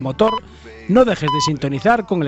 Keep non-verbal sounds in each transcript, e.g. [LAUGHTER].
motor, no dejes de sintonizar con el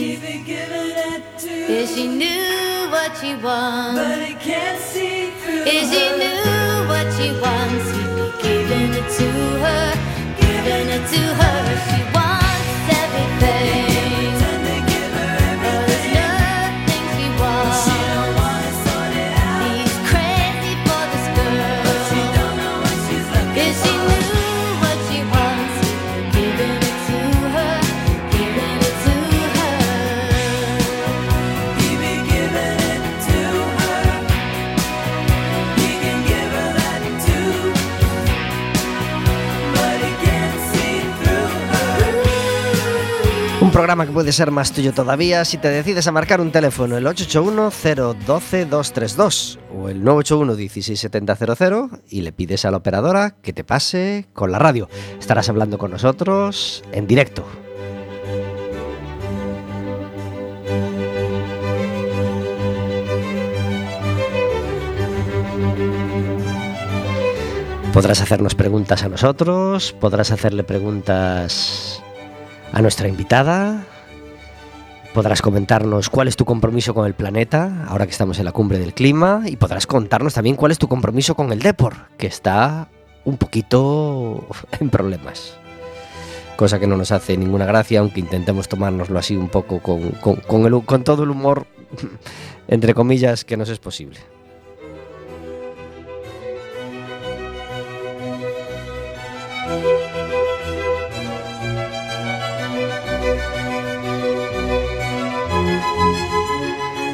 Is she knew what she wants, but he can't see through. Is she knew what she wants, he'd be giving it to her, giving it to her. Programa que puede ser más tuyo todavía si te decides a marcar un teléfono el 881-012-232 o el 981-16700 y le pides a la operadora que te pase con la radio. Estarás hablando con nosotros en directo. Podrás hacernos preguntas a nosotros, podrás hacerle preguntas a nuestra invitada. Podrás comentarnos cuál es tu compromiso con el planeta, ahora que estamos en la cumbre del clima, y podrás contarnos también cuál es tu compromiso con el Depor, que está un poquito [LAUGHS] en problemas. Cosa que no nos hace ninguna gracia, aunque intentemos tomárnoslo así un poco con, con todo el humor, [LAUGHS] entre comillas, que nos es posible.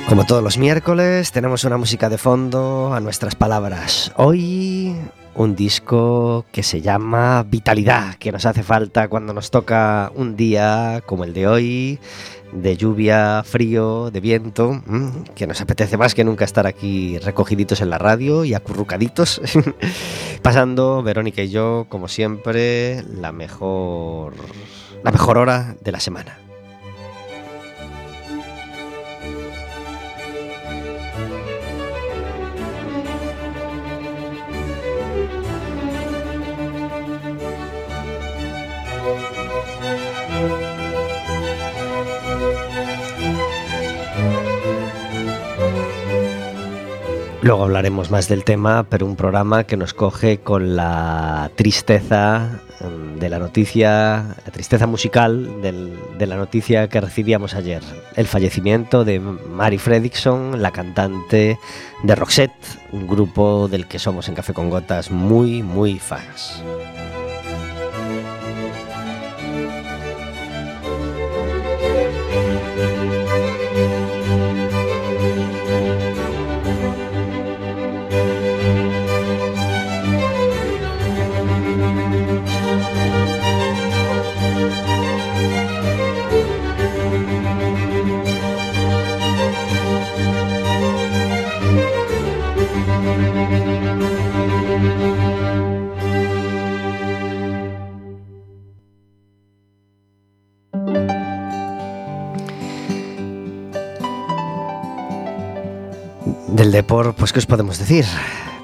Como todos los miércoles, tenemos una música de fondo a nuestras palabras. Hoy un disco que se llama Vitalidad, que nos hace falta cuando nos toca un día como el de hoy, de lluvia, frío, de viento, que nos apetece más que nunca estar aquí recogiditos en la radio y acurrucaditos, [LAUGHS] pasando Verónica y yo, como siempre, la mejor, la mejor hora de la semana. Luego hablaremos más del tema, pero un programa que nos coge con la tristeza em, de la noticia, la tristeza musical de la noticia que recibíamos ayer. El fallecimiento de Mary Fredrickson, la cantante de Roxette, un grupo del que somos en Café con Gotas muy, muy fans. Pues ¿qué os podemos decir?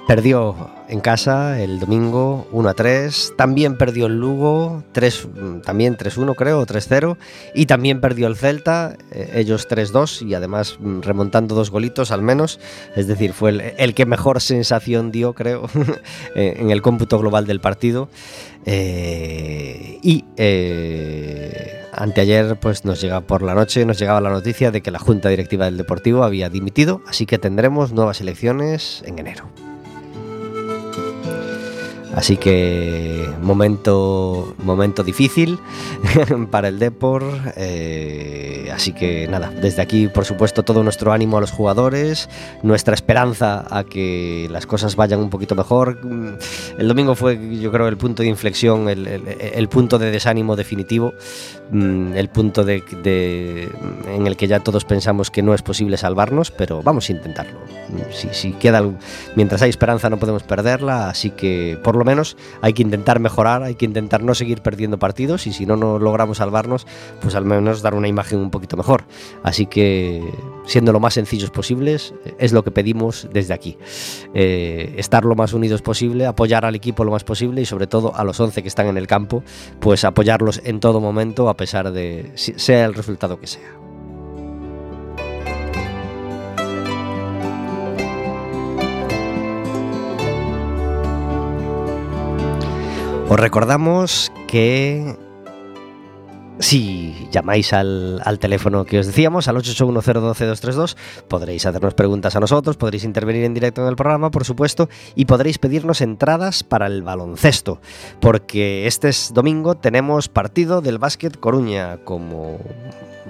Perdió en casa el domingo 1 a 3, también perdió el Lugo 3, también 3-1 creo, 3-0, y también perdió el Celta, eh, ellos 3-2 y además mm, remontando dos golitos al menos, es decir, fue el, que mejor sensación dio creo [LAUGHS] eh, en el cómputo global del partido. Eh, y anteayer pues nos llega por la noche, nos llegaba la noticia de que la Junta Directiva del Deportivo había dimitido, así que tendremos nuevas elecciones en enero. Así que momento, momento difícil [LAUGHS] para el Depor. Eh, así que nada, desde aquí por supuesto todo nuestro ánimo a los jugadores, nuestra esperanza a que las cosas vayan un poquito mejor. El domingo fue yo creo el punto de inflexión, el, punto de desánimo definitivo, mm, el punto de, en el que ya todos pensamos que no es posible salvarnos, pero vamos a intentarlo. Si, si queda, mientras hay esperanza no podemos perderla, así que por lo menos hay que intentar mejorar, hay que intentar no seguir perdiendo partidos y si no, no logramos salvarnos, pues al menos dar una imagen un poquito mejor. Así que, siendo lo más sencillos posibles, es lo que pedimos desde aquí. Eh, estar lo más unidos posible, apoyar al equipo lo más posible y sobre todo a los 11 que están en el campo, pues apoyarlos en todo momento a pesar de sea el resultado que sea. Os recordamos que si llamáis al, teléfono que os decíamos, al 881023232, podréis hacernos preguntas a nosotros, podréis intervenir en directo en el programa, por supuesto, y podréis pedirnos entradas para el baloncesto, porque este domingo tenemos partido del Básquet Coruña, como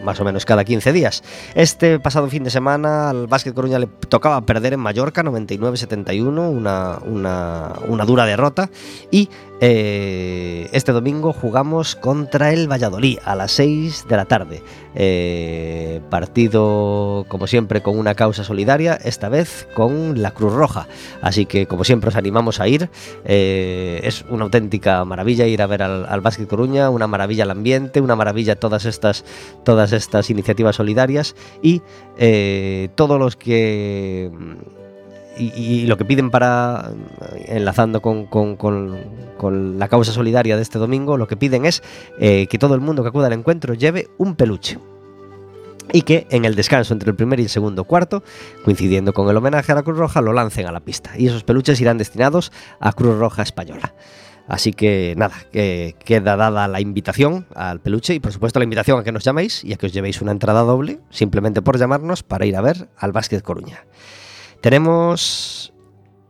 más o menos cada 15 días. Este pasado fin de semana al Básquet Coruña le tocaba perder en Mallorca 99-71, una, una, una, dura derrota. Y eh, este domingo jugamos contra el Valladolid a las 6 de la tarde. Eh, partido, como siempre, con una causa solidaria, esta vez con la Cruz Roja. Así que, como siempre, os animamos a ir. Eh, es una auténtica maravilla ir a ver al, al Básquet Coruña, una maravilla el ambiente, una maravilla todas estas, todas estas iniciativas solidarias y eh, todos los que y, lo que piden para, enlazando con, la causa solidaria de este domingo, lo que piden es eh, que todo el mundo que acuda al encuentro lleve un peluche. Y que en el descanso entre el primer y el segundo cuarto, coincidiendo con el homenaje a la Cruz Roja, lo lancen a la pista. Y esos peluches irán destinados a Cruz Roja Española. Así que nada, que queda dada la invitación al peluche y por supuesto la invitación a que nos llaméis y a que os llevéis una entrada doble, simplemente por llamarnos para ir a ver al Básquet Coruña. Tenemos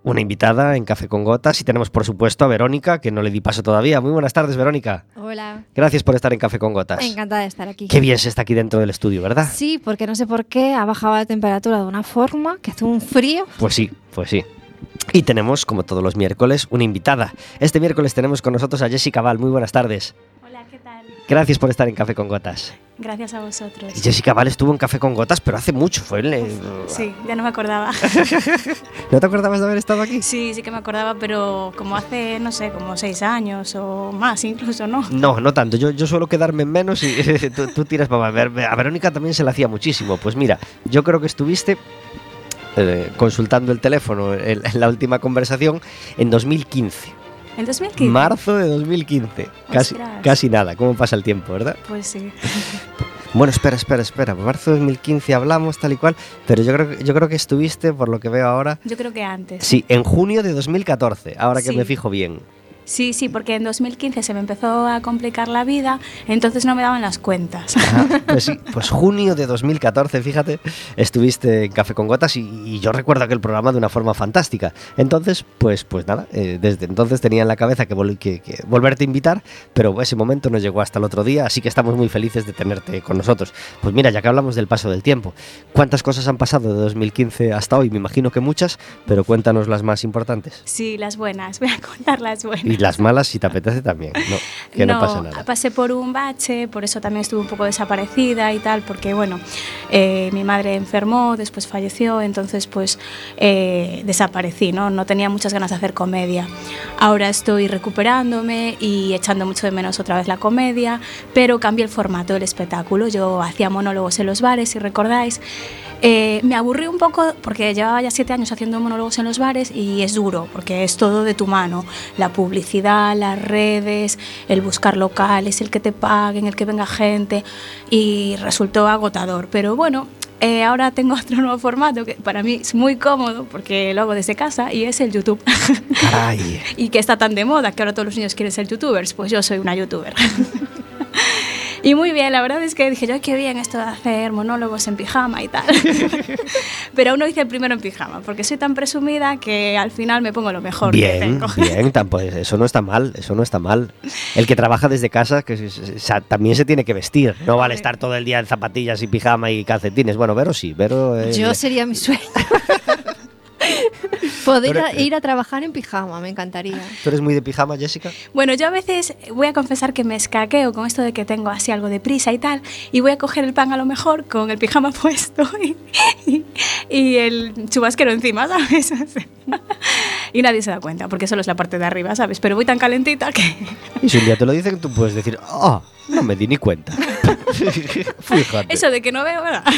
una invitada en Café con Gotas y tenemos por supuesto a Verónica, que no le di paso todavía. Muy buenas tardes, Verónica. Hola. Gracias por estar en Café con Gotas. Encantada de estar aquí. Qué bien se está aquí dentro del estudio, ¿verdad? Sí, porque no sé por qué ha bajado la temperatura de una forma que hace un frío. Pues sí, pues sí. Y tenemos, como todos los miércoles, una invitada. Este miércoles tenemos con nosotros a Jessica Val. Muy buenas tardes. Gracias por estar en Café con Gotas. Gracias a vosotros. Y Jessica Val estuvo en Café con Gotas, pero hace mucho. Fue el- Sí, ya no me acordaba. [LAUGHS] ¿No te acordabas de haber estado aquí? Sí, sí que me acordaba, pero como hace, no sé, como seis años o más incluso, ¿no? No, no tanto. Yo, yo suelo quedarme en menos y [LAUGHS] tú, tú tiras para ver. A Verónica también se le hacía muchísimo. Pues mira, yo creo que estuviste eh, consultando el teléfono en, en la última conversación en 2015. En 2015. Marzo de 2015. Casi, Ostras. casi nada. ¿Cómo pasa el tiempo, verdad? Pues sí. [LAUGHS] Bueno, espera, espera, espera. Marzo de 2015 hablamos tal y cual, pero yo creo, que- yo creo que estuviste, por lo que veo ahora, Yo creo que antes. sí, en junio de 2014, ahora que me fijo bien. Sí, sí, porque en 2015 se me empezó a complicar la vida, entonces no me daban las cuentas. Ajá, pues sí, [LAUGHS] pues junio de 2014, fíjate, estuviste en Café con Gotas y, y yo recuerdo aquel programa de una forma fantástica. Entonces, pues, pues nada, eh, desde entonces tenía en la cabeza que, vol- que- que volverte a invitar, pero ese momento no llegó hasta el otro día, así que estamos muy felices de tenerte con nosotros. Pues mira, ya que hablamos del paso del tiempo, ¿cuántas cosas han pasado de 2015 hasta hoy? Me imagino que muchas, pero cuéntanos las más importantes. Sí, las buenas, voy a contar las buenas. Y las malas, si te apetece también, no, que no, pasa nada. pasé por un bache, por eso también estuve un poco desaparecida y tal, porque bueno, eh, mi madre enfermó, después falleció, entonces pues eh, desaparecí, ¿no? No tenía muchas ganas de hacer comedia. Ahora estoy recuperándome y echando mucho de menos otra vez la comedia, pero cambié el formato del espectáculo. Yo hacía monólogos en los bares, si recordáis. Eh, me aburrí un poco porque llevaba ya siete años haciendo monólogos en los bares y es duro porque es todo de tu mano. La publicidad, las redes, el buscar locales, el que te paguen, el que venga gente y resultó agotador. Pero bueno, eh, ahora tengo [LAUGHS] otro nuevo formato que para mí es muy cómodo porque lo hago desde casa y es el YouTube. Caray. [LAUGHS] y que está tan de moda que ahora todos los niños quieren ser youtubers, pues yo soy una youtuber. [LAUGHS] Y muy bien, la verdad es que dije yo, "Ay, qué bien esto de hacer monólogos en pijama y tal. [LAUGHS] Pero aún no hice el primero en pijama, porque soy tan presumida que al final me pongo lo mejor que Bien, tengo. bien, [LAUGHS] tam- pues eso no está mal, eso no está mal. El que trabaja desde casa que se- se- se- también se tiene que vestir, no vale estar todo el día en zapatillas y pijama y calcetines. Bueno, Vero sí, Vero... eh, Yo sería mi sueño. [LAUGHS] [LAUGHS] Poder Pero- a- ir a trabajar en pijama, me encantaría. ¿Tú eres muy de pijama, Jessica? Bueno, yo a veces voy a confesar que me escaqueo con esto de que tengo así algo de prisa y tal, y voy a coger el pan a lo mejor con el pijama [LAUGHS] puesto y, y- y el chubasquero encima, ¿sabes? [LAUGHS] Y nadie se da cuenta, porque solo es la parte de arriba, ¿sabes? Pero voy tan calentita que... Y si un día te lo dicen, tú puedes decir, ah, no me di ni cuenta. [LAUGHS] Fíjate. Eso de que no veo, ¿verdad? [LAUGHS]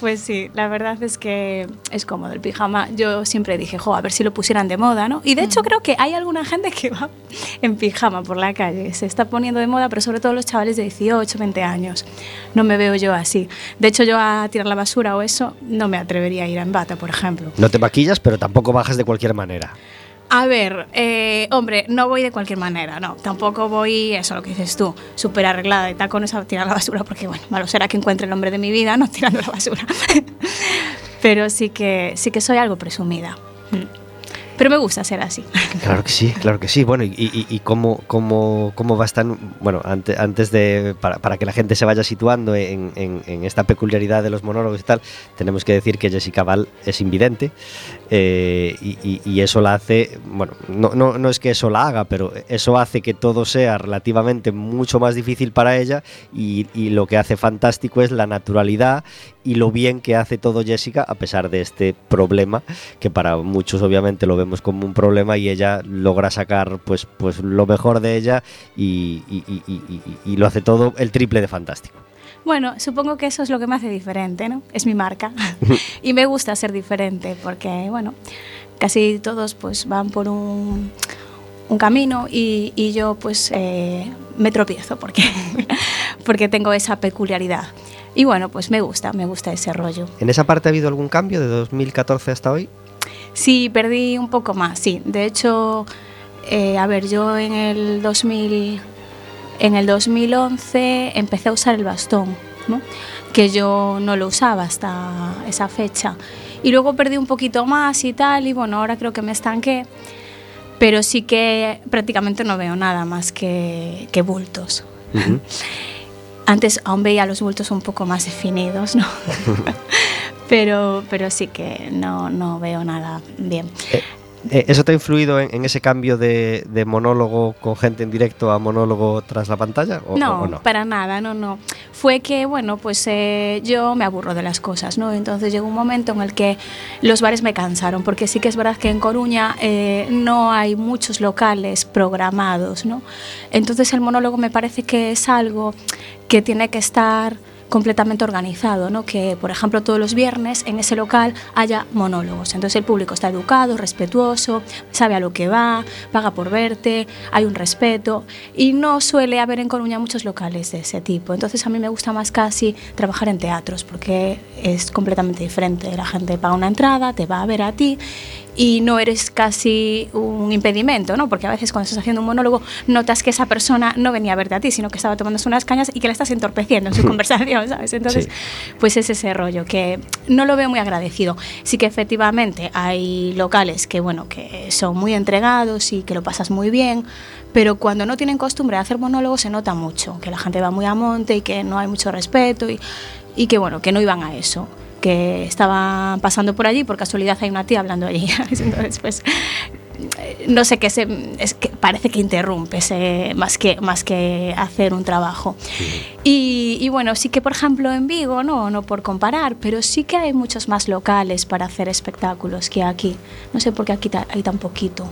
Pues sí, la verdad es que es cómodo el pijama. Yo siempre dije, jo, a ver si lo pusieran de moda, ¿no? Y de hecho creo que hay alguna gente que va en pijama por la calle. Se está poniendo de moda, pero sobre todo los chavales de 18, 20 años. No me veo yo así. De hecho, yo a tirar la basura o eso no me atrevería a ir en bata, por ejemplo. No te maquillas, pero tampoco bajas de cualquier manera. A ver, eh, hombre, no voy de cualquier manera, no. Tampoco voy, eso lo que dices tú, súper arreglada de tacones a tirar la basura, porque bueno, malo será que encuentre el hombre de mi vida, no tirando la basura. [LAUGHS] Pero sí que, sí que soy algo presumida. Mm. Pero me gusta ser así. [LAUGHS] Claro que sí, claro que sí. Bueno, y, cómo, cómo, cómo va a estar, bueno, ante- antes de, para, para que la gente se vaya situando en, en- esta peculiaridad de los monólogos y tal, tenemos que decir que Jessica Val es invidente eh, y- y eso la hace, bueno, no, no, no es que eso la haga, pero eso hace que todo sea relativamente mucho más difícil para ella y, y lo que hace fantástico es la naturalidad y lo bien que hace todo Jessica a pesar de este problema que para muchos obviamente lo vemos como un problema y ella logra sacar pues, pues lo mejor de ella y, y- lo hace todo el triple de fantástico. Bueno, supongo que eso es lo que me hace diferente, ¿no? Es mi marca. [LAUGHS] [LAUGHS] y me gusta ser diferente porque, bueno, casi todos pues van por un, un camino y, y yo pues eh, me tropiezo porque, [LAUGHS] porque tengo esa peculiaridad. Y bueno, pues me gusta, me gusta ese rollo. ¿En esa parte ha habido algún cambio de 2014 hasta hoy? Sí, perdí un poco más, sí. De hecho, eh, a ver, yo en el 2000, en el 2011 empecé a usar el bastón, ¿no? que yo no lo usaba hasta esa fecha. Y luego perdí un poquito más y tal, y bueno, ahora creo que me estanqué, pero sí que prácticamente no veo nada más que, que bultos. Ujú. [LAUGHS] Antes aún veía los bultos un poco más definidos, ¿no? [LAUGHS] [LAUGHS] pero, pero sí que no, no veo nada bien. Eh, ¿Eso te ha influido en, en ese cambio de, de monólogo con gente en directo a monólogo tras la pantalla? ¿o, no, o no? para nada, no, no. Fue que, bueno, pues eh, yo me aburro de las cosas, ¿no? Entonces llegó un momento en el que los bares me cansaron, porque sí que es verdad que en Coruña eh, no hay muchos locales programados, ¿no? Entonces el monólogo me parece que es algo que tiene que estar completamente organizado, ¿no? que por ejemplo todos los viernes en ese local haya monólogos. Entonces el público está educado, respetuoso, sabe a lo que va, paga por verte, hay un respeto y no suele haber en Coruña muchos locales de ese tipo. Entonces a mí me gusta más casi trabajar en teatros porque es completamente diferente. La gente paga una entrada, te va a ver a ti y no eres casi un impedimento, ¿no? Porque a veces cuando estás haciendo un monólogo notas que esa persona no venía a verte a ti, sino que estaba tomándose unas cañas y que la estás entorpeciendo en su [LAUGHS] conversación, ¿sabes? Entonces, Sí. pues es ese rollo que no lo veo muy agradecido. Sí que efectivamente hay locales que, bueno, que son muy entregados y que lo pasas muy bien, pero cuando no tienen costumbre de hacer monólogos se nota mucho, que la gente va muy a monte y que no hay mucho respeto y, y que, bueno, que no iban a eso que estaban pasando por allí, por casualidad hay una tía hablando allí. [LAUGHS] Entonces, pues, eh, no sé qué se, es que parece que interrumpe se- más, que, más que hacer un trabajo. Y, y bueno, sí que por ejemplo en Vigo, no, no por comparar, pero sí que hay muchos más locales para hacer espectáculos que aquí. No sé por qué aquí hay tan poquito.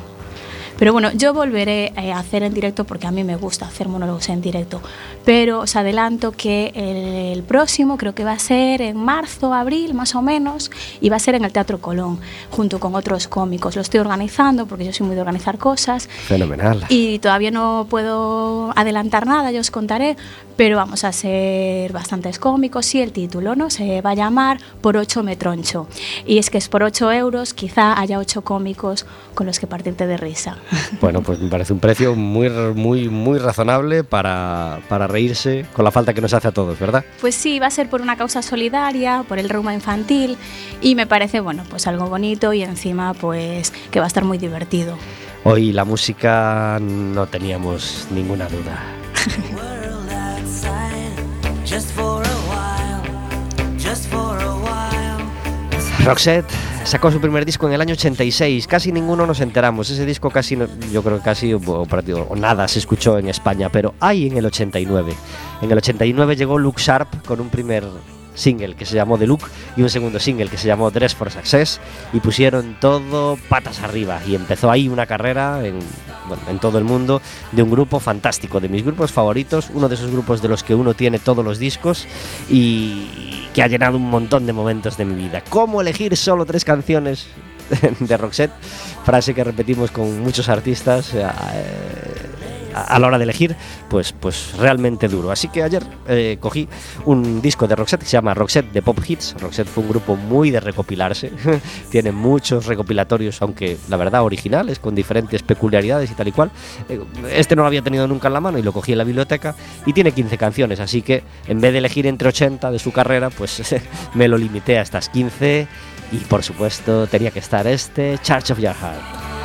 Pero bueno, yo volveré eh, a hacer en directo porque a mí me gusta hacer monólogos en directo. Pero os adelanto que el, el próximo creo que va a ser en marzo, abril más o menos, y va a ser en el Teatro Colón, junto con otros cómicos. Lo estoy organizando porque yo soy muy de organizar cosas. Fenomenal. Y todavía no puedo adelantar nada, yo os contaré, pero vamos a ser bastantes cómicos y el título no se va a llamar Por 8 me troncho. Y es que es por 8 euros, quizá haya 8 cómicos con los que partirte de risa. Bueno, pues me parece un precio muy, muy, muy razonable para, para reírse con la falta que nos hace a todos, ¿verdad? Pues sí, va a ser por una causa solidaria, por el reuma infantil y me parece, bueno, pues algo bonito y encima pues que va a estar muy divertido. Hoy la música no teníamos ninguna duda. [LAUGHS] Roxette sacó su primer disco en el año 86. Casi ninguno nos enteramos. Ese disco casi, yo creo que casi o, nada se escuchó en España, pero hay en el 89. En el 89 llegó Luke Sharp con un primer single que se llamó The Look y un segundo single que se llamó Dress for Success y pusieron todo patas arriba y empezó ahí una carrera en, en todo el mundo de un grupo fantástico, de mis grupos favoritos, uno de esos grupos de los que uno tiene todos los discos y que ha llenado un montón de momentos de mi vida. ¿Cómo elegir solo tres canciones [LAUGHS] de Roxette? Frase que repetimos con muchos artistas. eh, a, la hora de elegir, pues, pues realmente duro. Así que ayer eh, cogí un disco de Roxette que se llama Roxette de Pop Hits. Roxette fue un grupo muy de recopilarse, [LAUGHS] tiene muchos recopilatorios, aunque la verdad originales, con diferentes peculiaridades y tal y cual. Eh, Este no lo había tenido nunca en la mano y lo cogí en la biblioteca y tiene 15 canciones, así que en vez de elegir entre 80 de su carrera, pues [LAUGHS] me lo limité a estas 15 y por supuesto tenía que estar este Church of Your Heart.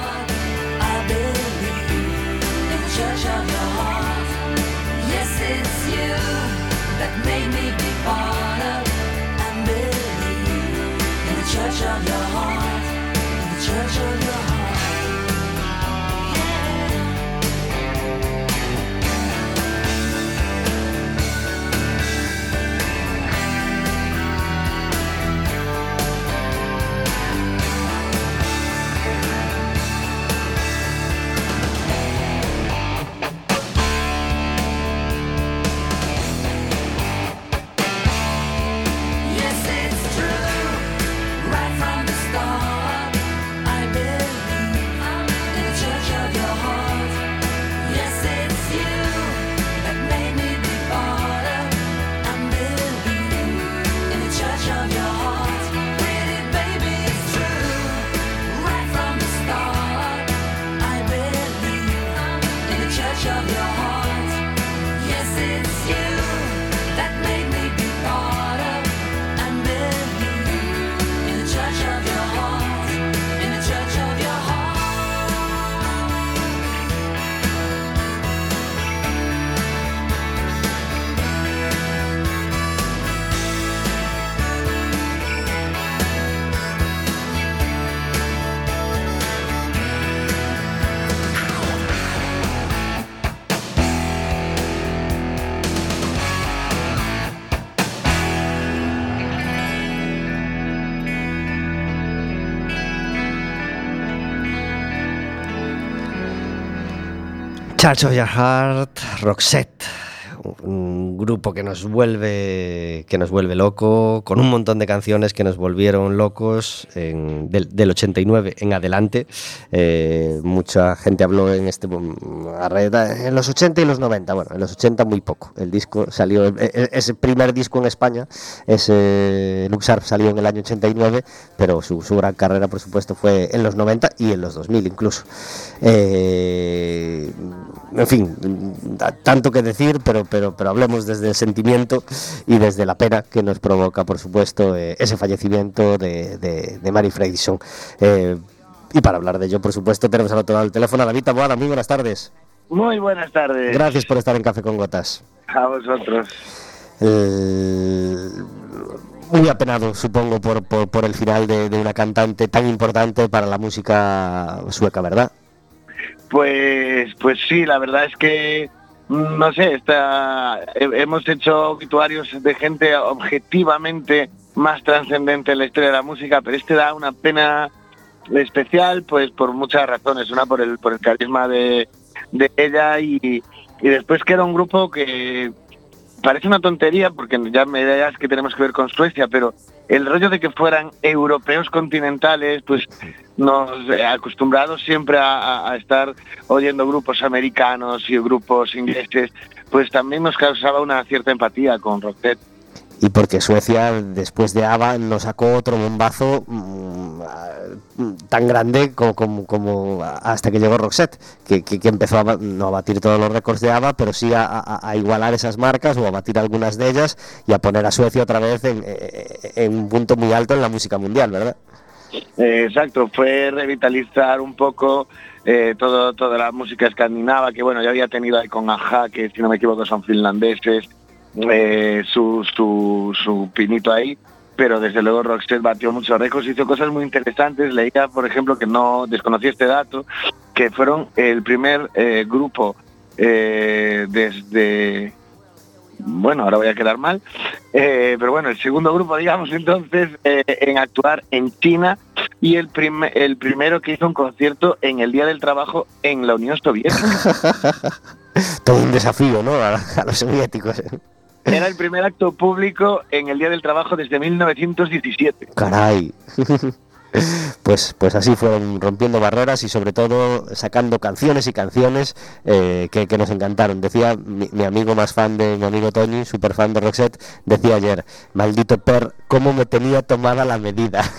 Church of Your Heart, Roxette, un grupo que nos vuelve que nos vuelve loco, con un montón de canciones que nos volvieron locos en- del, del 89 en adelante. Eh, mucha gente habló en este en los 80 y los 90, bueno, en los 80 muy poco. El disco salió, e- e- ese primer disco en España, ese Luxarp salió en el año 89, pero su, su gran carrera, por supuesto, fue en los 90 y en los 2000 incluso. Eh, en fin, tanto que decir, pero, pero, pero hablemos desde el sentimiento y desde la pena que nos provoca, por supuesto, eh, ese fallecimiento de, de, de Mary Fredrickson. Eh, y para hablar de ello, por supuesto, tenemos al otro lado del teléfono a David Taboada. Muy buenas tardes. Muy buenas tardes. Gracias por estar en Café con Gotas. A vosotros. El- muy apenado, supongo, por, por, por el final de, de una cantante tan importante para la música sueca, ¿verdad? Pues, pues sí, la verdad es que mm, no sé, hemos hecho obituarios de gente objetivamente más trascendente en la historia de la música, pero este da una pena especial, pues por muchas razones. Una por el carisma de, de ella y, y después que era un grupo que parece una tontería porque ya me dirás que tenemos que ver con Suecia, pero el rollo de que fueran europeos continentales, pues nos eh, acostumbrados siempre a, estar oyendo grupos americanos y grupos ingleses, pues también nos causaba una cierta empatía con Roxette. Y porque Suecia, después de ABBA, nos sacó otro bombazo mm, tan grande como, como, hasta que llegó Roxette, que, que- empezó a, no a batir todos los récords de ABBA, pero sí a, igualar esas marcas o a batir algunas de ellas y a poner a Suecia otra vez en, eh, en un punto muy alto en la música mundial, ¿verdad? Exacto, fue revitalizar un poco eh, todo, toda la música escandinava, que bueno, ya había tenido ahí con Aja, que si no me equivoco son finlandeses, eh, su, su, su pinito ahí, pero desde luego Roxette batió muchos récords, hizo cosas muy interesantes, leía por ejemplo que no desconocía este dato, que fueron el primer eh, grupo eh, desde... Bueno, ahora voy a quedar mal, eh, pero bueno, el segundo grupo, digamos, entonces, eh, en actuar en China y el, prim- el primero que hizo un concierto en el Día del Trabajo en la Unión Soviética. [LAUGHS] Todo un desafío, ¿no? A los soviéticos. Era el primer acto público en el Día del Trabajo desde 1917. Caray. [LAUGHS] Pues, pues así fueron rompiendo barreras y sobre todo sacando canciones y canciones eh, que, nos encantaron. Decía mi, mi amigo más fan de mi amigo Tony, super fan de Roxette, decía ayer, maldito Per, cómo me tenía tomada la medida. [LAUGHS]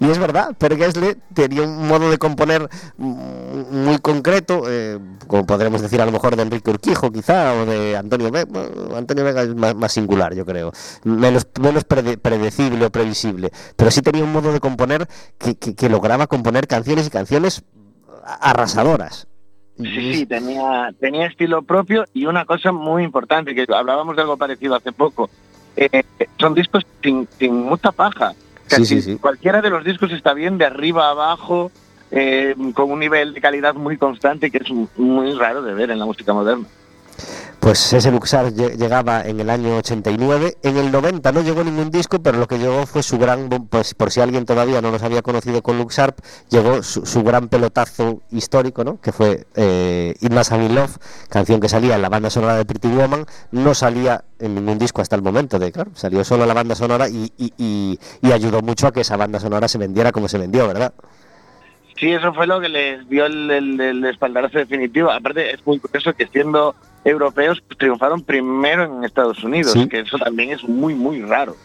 y es verdad, Per Gessle tenía un modo de componer muy concreto, eh, como podríamos decir a lo mejor de Enrique Urquijo quizá, o de Antonio Vega. Antonio Vega es más, más singular, yo creo. Menos, menos prede- predecible o previsible. Pero sí tenía un modo de componer que, que- que lograba componer canciones y canciones arrasadoras. Sí, sí, tenía, tenía estilo propio y una cosa muy importante, que hablábamos de algo parecido hace poco. eh, son discos sin, sin mucha paja. O sea, Sí, sí, si sí. Cualquiera de los discos está bien de arriba a abajo, eh, con un nivel de calidad muy constante que es muy raro de ver en la música moderna. Pues ese Luxar lle- llegaba en el año 89, en el 90 no llegó ningún disco, pero lo que llegó fue su gran, pues por si alguien todavía no los había conocido con Luxarp, llegó su, gran pelotazo histórico, ¿no? Que fue eh, It Must Love, canción que salía en la banda sonora de Pretty Woman, no salía en ningún disco hasta el momento, de claro, salió solo la banda sonora y, y- y- y ayudó mucho a que esa banda sonora se vendiera como se vendió, ¿verdad? Sí, eso fue lo que les dio el, el- el espaldarazo definitivo. Aparte, es muy curioso que siendo europeos pues, triunfaron primero en Estados Unidos, Sí. que eso también es muy, muy raro.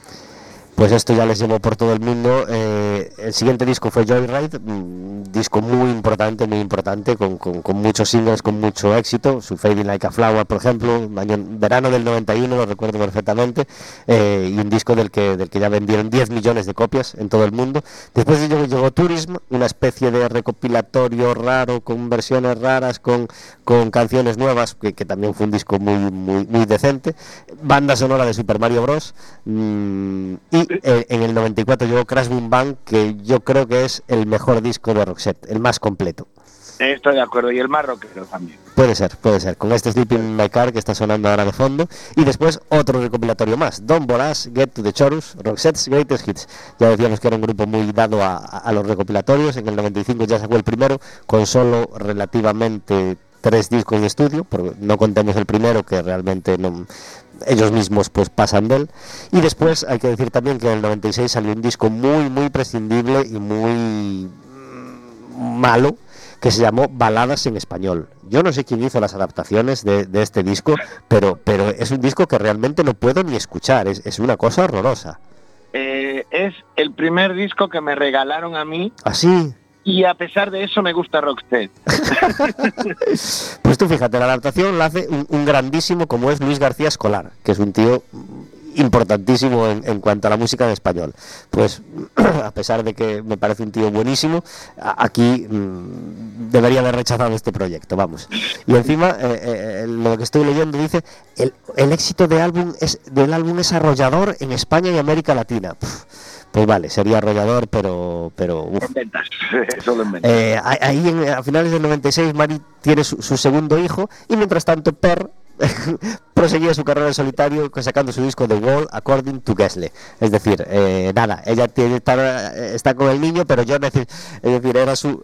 Pues esto ya les llevó por todo el mundo. Eh, el siguiente disco fue Joyride, un disco muy importante, muy importante, con, muchos singles, con mucho éxito. Su Fading Like a Flower, por ejemplo, verano del 91, lo recuerdo perfectamente, eh, y un disco del que, del que ya vendieron 10 millones de copias en todo el mundo. Después de ello llegó Tourism, una especie de recopilatorio raro, con versiones raras, con, con canciones nuevas, que, también fue un disco muy, muy, muy decente. Banda sonora de Super Mario Bros. Mm, eh, en el 94 llegó Crash Boom Bang, que yo creo que es el mejor disco de Roxette, el más completo. Estoy de acuerdo. Y el más rockero también. Puede ser, puede ser. Con este Sleeping in My Car que está sonando ahora de fondo. Y después otro recopilatorio más. Don Boras, Get to the Chorus, Roxette's Greatest Hits. Ya decíamos que era un grupo muy dado a, a los recopilatorios. En el 95 ya sacó el primero con solo relativamente tres discos de estudio, porque no contemos el primero que realmente no, ellos mismos pues pasan de él. Y después hay que decir también que en el 96 salió un disco muy, muy prescindible y muy mm, malo que se llamó Baladas en Español. Yo no sé quién hizo las adaptaciones de, de este disco, pero, pero es un disco que realmente no puedo ni escuchar, es, es una cosa horrorosa. Eh, es el primer disco que me regalaron a mí Así, y a pesar de eso me gusta Rocksteady. [LAUGHS] pues tú fíjate, la adaptación la hace un, un grandísimo como es Luis García Escolar, que es un tío importantísimo en, en cuanto a la música en español. Pues [CLEARS THROAT] a pesar de que me parece un tío buenísimo, aquí mm, debería haber rechazado este proyecto, vamos. Y encima, eh, eh, lo que estoy leyendo dice, el, el éxito de álbum es, del álbum es arrollador en España y América Latina. Pues vale, sería arrollador, pero... pero uf. En ventas, [LAUGHS] solo en ventas. Eh, ahí en- a finales del 96 Mari tiene su, su segundo hijo y mientras tanto Per [LAUGHS] proseguía su carrera en solitario sacando su disco The Wall According to Gessle. Es decir, eh, nada, ella tiene, está, está con el niño, pero yo es decir, era su,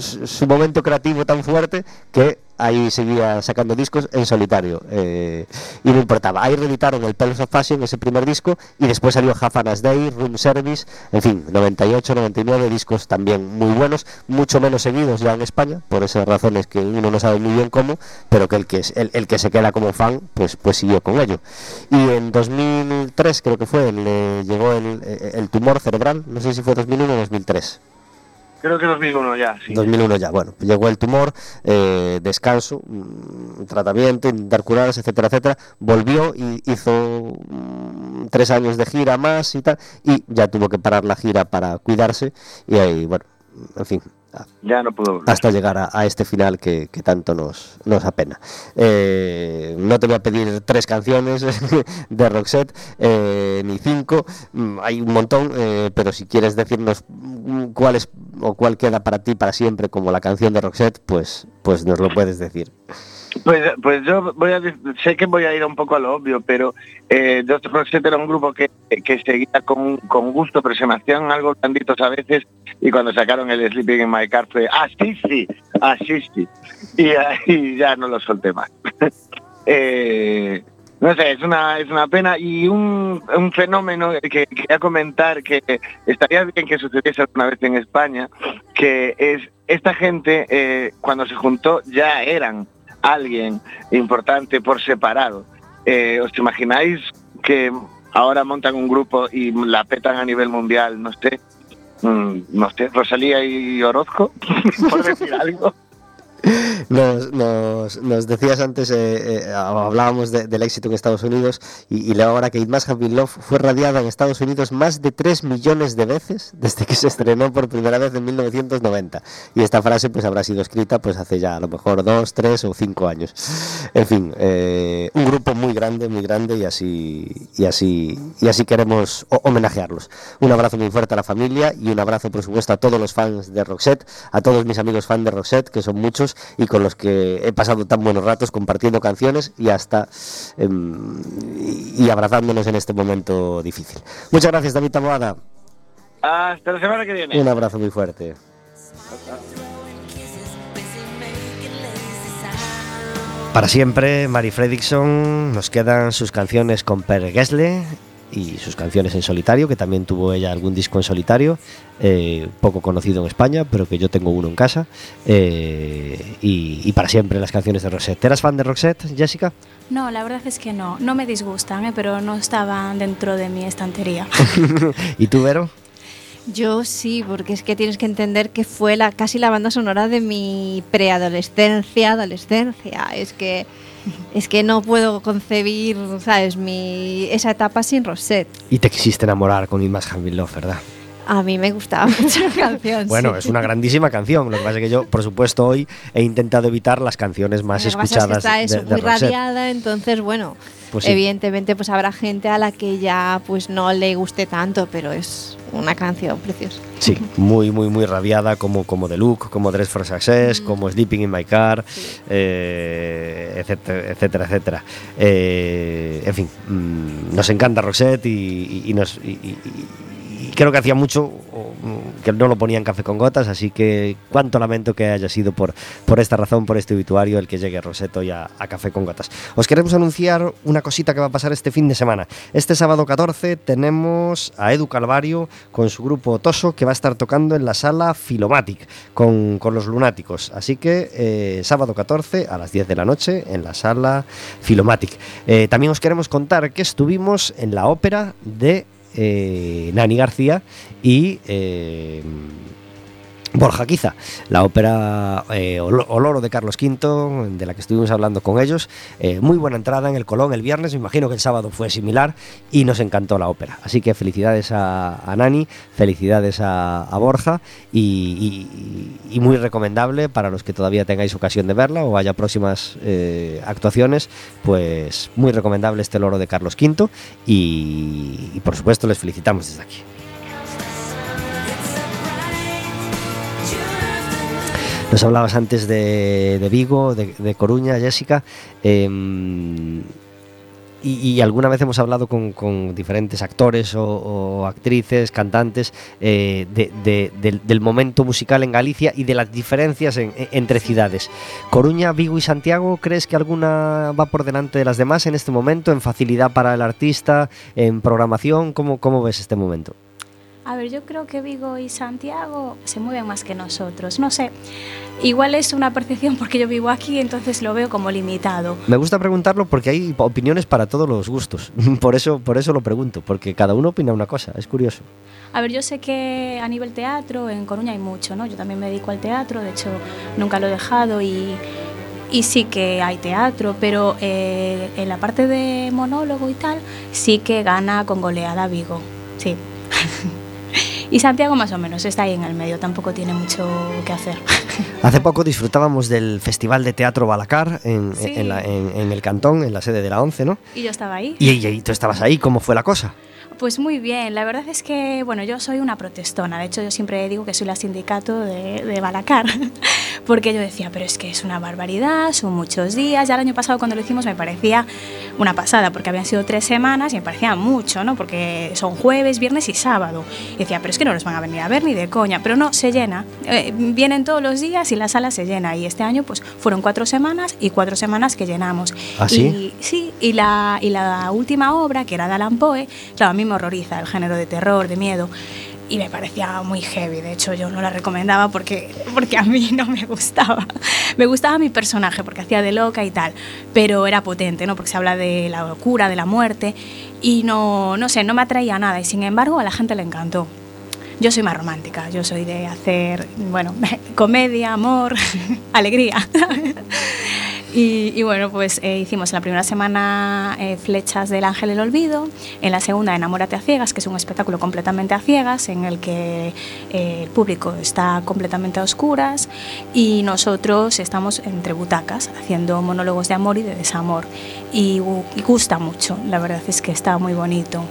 su, su momento creativo tan fuerte que ahí seguía sacando discos en solitario eh, y no importaba. Ahí reeditaron el Palace of Fashion, ese primer disco, y después salió Half an As Day, Room Service, en fin, 98, 99 discos también muy buenos, mucho menos seguidos ya en España, por esas razones que uno no sabe muy bien cómo, pero que el que, es- el, que se queda como fan, pues, pues siguió con ello. Y en 2003 creo que fue, le llegó el tumor cerebral, no sé si fue 2001 o 2003. Creo que 2001 ya, sí. 2001 ya, bueno, llegó el tumor, eh, descanso, mm, tratamiento, intentar curarse, etcétera, etcétera. Volvió y hizo mm, tres años de gira más y tal, y ya tuvo que parar la gira para cuidarse, y ahí, bueno, en fin, Ya no puedo hasta llegar a, este final que, que tanto nos, nos apena. Eh, no te voy a pedir tres canciones [LAUGHS] de Roxette, eh, ni cinco, mm, hay un montón, eh, pero si quieres decirnos mm, cuál es o cuál queda para ti para siempre como la canción de Roxette, pues, pues nos lo puedes decir. Pues, pues yo voy a, sé que voy a ir un poco a lo obvio, pero eh, Just Roxette era un grupo que, que seguía con, con gusto, pero se me hacían algo blanditos a veces y cuando sacaron el Sleeping in My Car fue, ah, sí, sí, ah, sí, sí. Y [LAUGHS] ahí ya no lo solté más. [LAUGHS] Eh, no sé, es una, es una pena y un, un fenómeno que quería comentar que estaría bien que sucediese alguna vez en España, que es esta gente eh, cuando se juntó ya eran alguien importante por separado. Eh, ¿Os imagináis que ahora montan un grupo y la petan a nivel mundial? No sé. Mm, no sé, Rosalía y Orozco, [LAUGHS] por decir [LAUGHS] algo. Nos, nos, decías antes, eh, eh, hablábamos de- del éxito en Estados Unidos y, y ahora que It Must Have Been Love fue radiada en Estados Unidos más de 3 millones de veces desde que se estrenó por primera vez en 1990. Y esta frase pues habrá sido escrita pues hace ya a lo mejor 2, 3 o 5 años. En fin, eh, un grupo muy grande, muy grande y así, y así, y así queremos ho- homenajearlos. Un abrazo muy fuerte a la familia y un abrazo por supuesto a todos los fans de Roxette, a todos mis amigos fans de Roxette, que son muchos y con los que he pasado tan buenos ratos compartiendo canciones y hasta em, y abrazándonos en este momento difícil. Muchas gracias David Taboada, Hasta la semana que viene. un abrazo muy fuerte. Para siempre, Mari Fredriksson, nos quedan sus canciones con Per Gessle y sus canciones en solitario, que también tuvo ella algún disco en solitario, eh, poco conocido en España, pero que yo tengo uno en casa. eh, y, y para siempre las canciones de Roxette. ¿Eras fan de Roxette, Jessica? No, la verdad es que no. No me disgustan, ¿eh? pero no estaban dentro de mi estantería. [LAUGHS] ¿Y tú, Vero? Yo sí, porque es que tienes que entender que fue la casi la banda sonora de mi preadolescencia, adolescencia. Es que [LAUGHS] es que no puedo concebir, ¿sabes? Mi esa etapa sin Rosette. Y te quisiste enamorar con It Must Have Been Love, ¿verdad? A mí me gustaba [LAUGHS] mucho la canción. Bueno, sí. es una grandísima canción. Lo que pasa es que yo, por supuesto, hoy he intentado evitar las canciones más Lo que pasa es que escuchadas está de, eso, de muy Roxette. radiada, entonces bueno, Pues sí. Evidentemente, pues habrá gente a la que ya pues no le guste tanto, pero es una canción preciosa. Sí, muy, muy, muy radiada, como, como The Look, como Dress for Success, Mm. como Sleeping in My Car, eh, etcétera, etcétera, etcétera. Eh, en fin, mm, nos encanta Roxette y, y- y nos, y- creo que hacía mucho mm, que no lo ponía en café con gotas, así que cuánto lamento que haya sido por, por esta razón, por este obituario, el que llegue Roseto ya a café con gotas. Os queremos anunciar una cosita que va a pasar este fin de semana. Este sábado 14 tenemos a Edu Calvario con su grupo Toso que va a estar tocando en la sala Filomatic con, con los lunáticos. Así que eh, sábado 14 a las 10 de la noche en la sala Filomatic. Eh, también os queremos contar que estuvimos en la ópera de eh, Nani García y eh, Borja Quiza, la ópera eh, Olo- Oloro de Carlos V, de la que estuvimos hablando con ellos. Eh, muy buena entrada en el Colón el viernes, me imagino que el sábado fue similar y nos encantó la ópera. Así que felicidades a, Nani, felicidades a, Borja y muy recomendable para los que todavía tengáis ocasión de verla o haya próximas eh, actuaciones, pues muy recomendable este Loro de Carlos V y, y por supuesto les felicitamos desde aquí. Nos hablabas antes de, de Vigo, de, de Coruña, Jessica. em, y, y alguna vez hemos hablado con, con diferentes actores o, o actrices, cantantes, eh, de- de- del, del momento musical en Galicia y de las diferencias en- en- entre ciudades. Coruña, Vigo y Santiago, ¿crees que alguna va por delante de las demás en este momento, en facilidad para el artista, en programación? ¿Cómo, cómo ves este momento? A ver, yo creo que Vigo y Santiago se mueven más que nosotros. No sé, igual es una percepción porque yo vivo aquí, entonces lo veo como limitado. Me gusta preguntarlo porque hay opiniones para todos los gustos. [LAUGHS] Por eso, por eso lo pregunto, porque cada uno opina una cosa, es curioso. A ver, yo sé que a nivel teatro en Coruña hay mucho, ¿no? Yo también me dedico al teatro, de hecho nunca lo he dejado y, y sí que hay teatro, pero eh, en la parte de monólogo y tal, sí que gana con goleada Vigo, sí. [LAUGHS] y Santiago más o menos está ahí en el medio, tampoco tiene mucho que hacer. [LAUGHS] Hace poco disfrutábamos del Festival de Teatro Balacar en, Sí. en la- en- en el Cantón, en la sede de la ONCE, ¿no? y yo estaba ahí. Y, y- y tú estabas ahí, ¿cómo fue la cosa? Pues muy bien, la verdad es que, bueno, yo soy una protestona, de hecho yo siempre digo que soy la sindicato de, de Balacar, [LAUGHS] porque yo decía, pero es que es una barbaridad, son muchos días, ya el año pasado cuando lo hicimos me parecía una pasada, porque habían sido tres semanas y me parecía mucho, ¿no? Porque son jueves, viernes y sábado. Y decía, pero es que no nos van a venir a ver ni de coña, pero no, se llena, Eh, vienen todos los días y la sala se llena, y este año pues fueron cuatro semanas y cuatro semanas que llenamos. ¿Ah, sí? Y- sí, y la, y la última obra, que era de Alan Poe, claro, a mí me horroriza el género de terror, de miedo, y me parecía muy heavy. De hecho, yo no la recomendaba porque, porque a mí no me gustaba. Me gustaba mi personaje porque hacía de loca y tal, pero era potente, ¿no? Porque se habla de la locura, de la muerte, y no, no sé, no me atraía nada, y sin embargo a la gente le encantó. Yo soy más romántica, yo soy de hacer, bueno, [LAUGHS] comedia, amor, [LAUGHS] alegría. [LAUGHS] Y, bueno, pues eh, hicimos en la primera semana eh, Flechas del Ángel el Olvido, en la segunda Enamórate a Ciegas, que es un espectáculo completamente a ciegas, en el que eh, el público está completamente a oscuras y nosotros estamos entre butacas haciendo monólogos de amor y de desamor. Y, y gusta mucho, la verdad es que está muy bonito.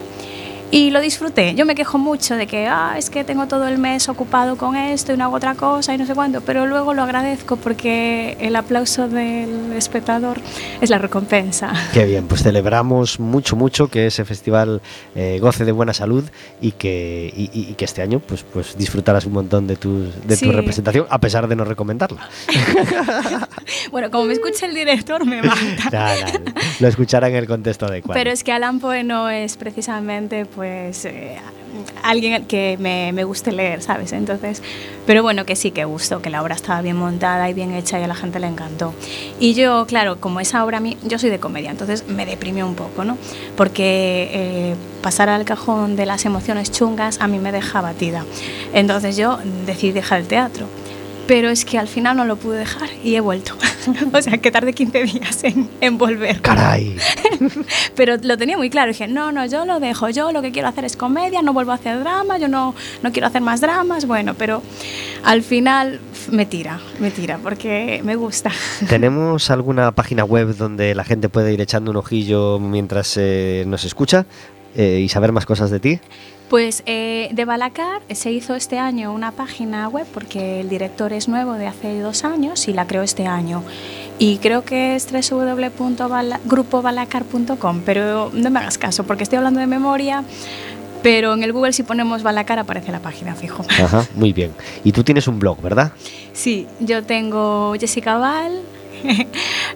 Y lo disfruté. Yo me quejo mucho de que, ah, es que tengo todo el mes ocupado con esto y no hago otra cosa y no sé cuánto, pero luego lo agradezco porque el aplauso del espectador es la recompensa. [LAUGHS] Qué bien, pues celebramos mucho, mucho que ese festival eh, goce de buena salud y que, y, y- que este año pues, pues disfrutarás un montón de, tus, de tu Sí. representación, a pesar de no recomendarla. [LAUGHS] Bueno, como me escucha el director, me mata. [LAUGHS] Nada, nada, lo escuchará en el contexto adecuado. Pero es que Alan Poe no es precisamente pues eh, alguien que me, me guste leer, ¿sabes? Entonces, pero bueno, que sí que gustó, que la obra estaba bien montada y bien hecha y a la gente le encantó. Y yo, claro, como esa obra a mí, yo soy de comedia, entonces me deprimió un poco, ¿no? Porque eh, pasar al cajón de las emociones chungas a mí me deja batida. Entonces yo decidí dejar el teatro. Pero es que al final no lo pude dejar y he vuelto. [LAUGHS] o sea, que tardé 15 días en, en volver. Caray. [LAUGHS] Pero lo tenía muy claro. Dije, no, no, yo lo dejo. Yo lo que quiero hacer es comedia, no vuelvo a hacer drama, yo no, no quiero hacer más dramas. Bueno, pero al final me tira, me tira, porque me gusta. [LAUGHS] ¿Tenemos alguna página web donde la gente puede ir echando un ojillo mientras eh, nos escucha eh, y saber más cosas de ti? Pues eh, de Balacar se hizo este año una página web porque el director es nuevo de hace dos años y la creó este año. Y creo que es www.grupobalacar.com, pero no me hagas caso porque estoy hablando de memoria, pero en el Google si ponemos Balacar aparece la página fijo. Ajá, muy bien. Y tú tienes un blog, ¿verdad? Sí, yo tengo Jessica Val, [LAUGHS]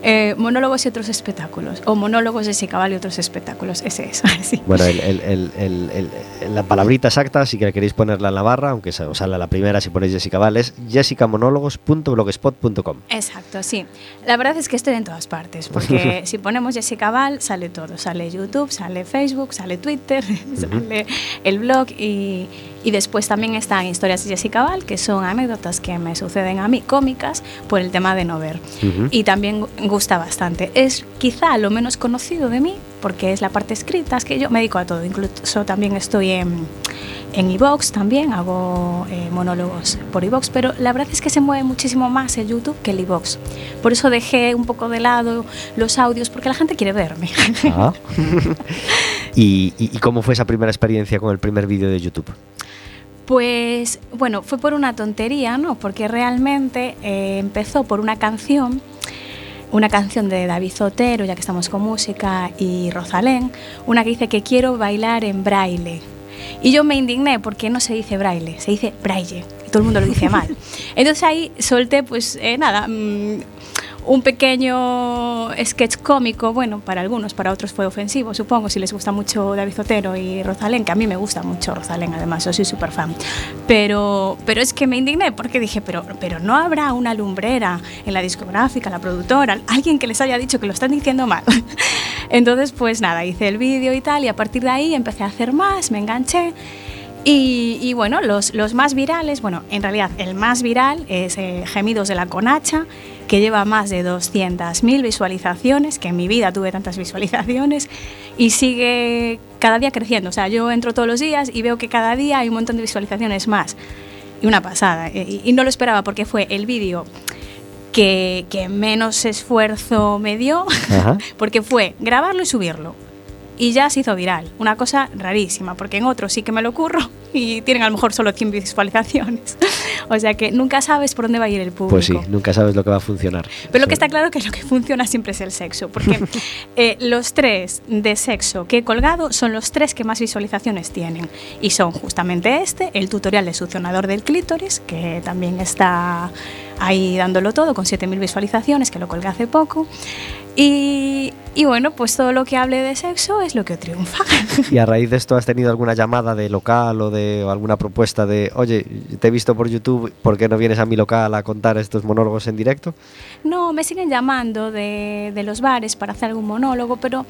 eh, monólogos y otros espectáculos, o monólogos Jessica Val y otros espectáculos, ese es. [LAUGHS] sí. Bueno, el- el- el- la palabrita exacta, si que queréis ponerla en la barra, aunque os sale la primera si ponéis Jessica Val, es jessicamonólogos.blogspot.com. Exacto, sí. La verdad es que estoy en todas partes, porque [LAUGHS] si ponemos Jessica Val, sale todo. Sale YouTube, sale Facebook, sale Twitter, sale el blog y, y después también están historias de Jessica Val, que son anécdotas que me suceden a mí, cómicas, por el tema de no ver. Y también gusta bastante. Es quizá lo menos conocido de mí, porque es la parte escrita, es que yo me dedico a todo, incluso también estoy en en iVox también hago eh, monólogos por iVox, pero la verdad es que se mueve muchísimo más el YouTube que el iVox. Por eso dejé un poco de lado los audios, porque la gente quiere verme. Ah. [LAUGHS] ¿Y, y- y cómo fue esa primera experiencia con el primer vídeo de YouTube? Pues bueno, fue por una tontería, ¿no? Porque realmente eh, empezó por una canción, una canción de David Zotero, ya que estamos con música, y Rosalén, una que dice que quiero bailar en braille. Y yo me indigné porque no se dice braille, se dice braille, y todo el mundo lo dice [LAUGHS] mal. Entonces ahí solté, pues eh, nada, mm, un pequeño sketch cómico, bueno, para algunos, para otros fue ofensivo, supongo, si les gusta mucho David Zotero y Rosalén, que a mí me gusta mucho Rosalén, además, yo soy súper fan. Pero, pero es que me indigné porque dije, pero, pero no habrá una lumbrera en la discográfica, la productora, alguien que les haya dicho que lo están diciendo mal. [LAUGHS] Entonces, pues nada, hice el vídeo y tal, y a partir de ahí empecé a hacer más, me enganché. Y, y bueno, los, los más virales, bueno, en realidad el más viral es eh, Gemidos de la Conacha, que lleva más de 200.000 visualizaciones, que en mi vida tuve tantas [LAUGHS] visualizaciones, y sigue cada día creciendo. O sea, yo entro todos los días y veo que cada día hay un montón de visualizaciones más. Y una pasada. Y, y no lo esperaba porque fue el vídeo que, que menos esfuerzo me dio, Ajá. [LAUGHS] porque fue grabarlo y subirlo. Y ya se hizo viral. Una cosa rarísima, porque en otros sí que me lo ocurro [LAUGHS] y tienen a lo mejor solo 100 visualizaciones. [LAUGHS] o sea que nunca sabes por dónde va a ir el público. Pues sí, nunca sabes lo que va a funcionar. Pero lo que está claro que lo que funciona siempre es el sexo, porque [LAUGHS] eh, los tres de sexo que he colgado son los tres que más visualizaciones tienen. Y son justamente este, el tutorial de succionador del clítoris, que también está ahí dándolo todo, con 7.000 visualizaciones, que lo colgué hace poco. Y, y bueno, pues todo lo que hable de sexo es lo que triunfa. [LAUGHS] ¿Y a raíz de esto has tenido alguna llamada de local o de o alguna propuesta de, oye, te he visto por YouTube, ¿por qué no vienes a mi local a contar estos monólogos en directo? No, me siguen llamando de, de los bares para hacer algún monólogo, pero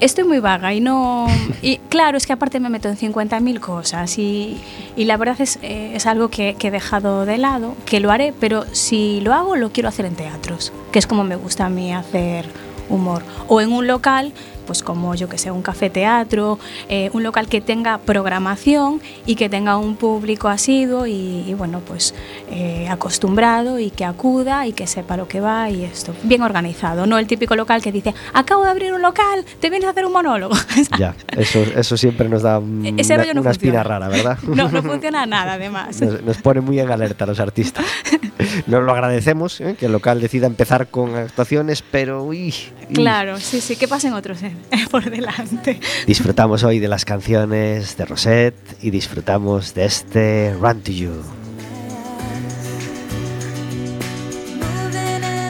estoy muy vaga y no... Y claro, es que aparte me meto en 50.000 cosas y, y la verdad es, eh, es algo que, que he dejado de lado, que lo haré, pero si lo hago lo quiero hacer en teatros, que es como me gusta a mí hacer humor. O en un local, pues como yo que sé, un café teatro, eh, un local que tenga programación y que tenga un público asiduo y, y, bueno, pues eh, acostumbrado y que acuda y que sepa lo que va y esto, bien organizado, no el típico local que dice, acabo de abrir un local, te vienes a hacer un monólogo. [LAUGHS] Ya, eso, eso siempre nos da un- Ese una, rollo no una espina rara, ¿verdad? [LAUGHS] No, no funciona nada además. Nos, nos pone muy en alerta a los artistas. [LAUGHS] Nos lo agradecemos, ¿eh? que el local decida empezar con actuaciones, pero uy, uy. Claro, sí, sí, que pasen otros eh, [LAUGHS] por delante. disfrutamos hoy de las canciones de Rosette y disfrutamos de este Run to You. Moving in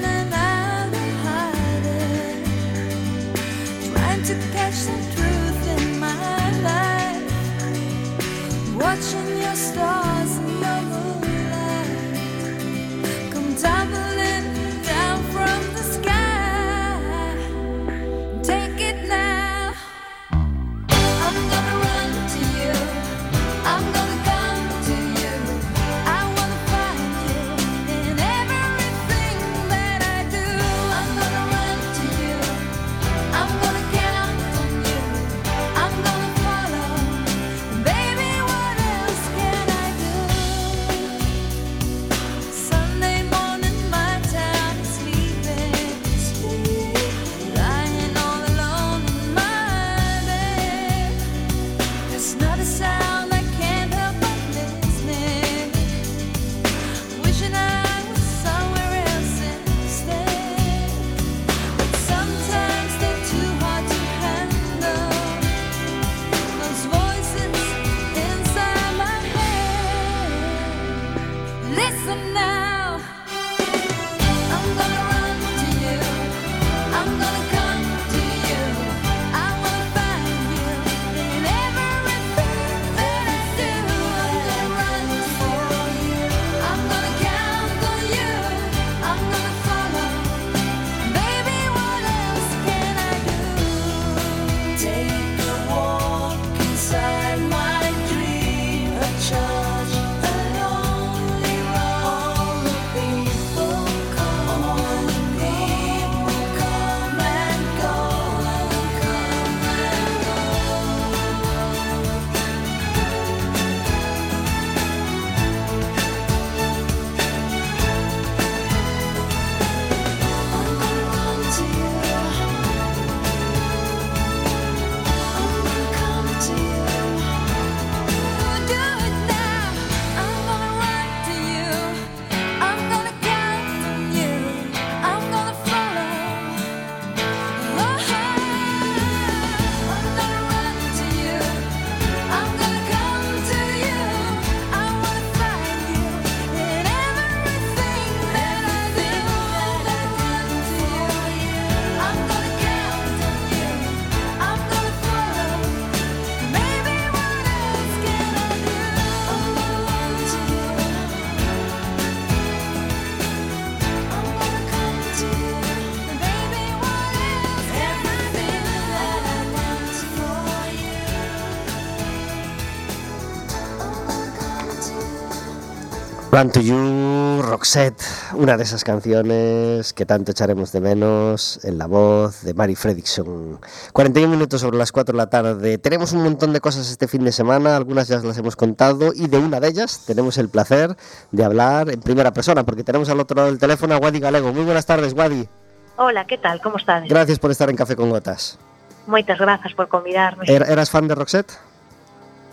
Run to You, Roxette, una de esas canciones que tanto echaremos de menos en la voz de Mary Fredrickson. 41 minutos sobre las 4 de la tarde. Tenemos un montón de cosas este fin de semana, algunas ya las hemos contado y de una de ellas tenemos el placer de hablar en primera persona porque tenemos al otro lado del teléfono a Wadi Galego. Muy buenas tardes, Wadi. Hola, que tal? Como estades? Gracias por estar en Café con Gotas. Moitas grazas por convidarme. Er- ¿Eras fan de Roxette?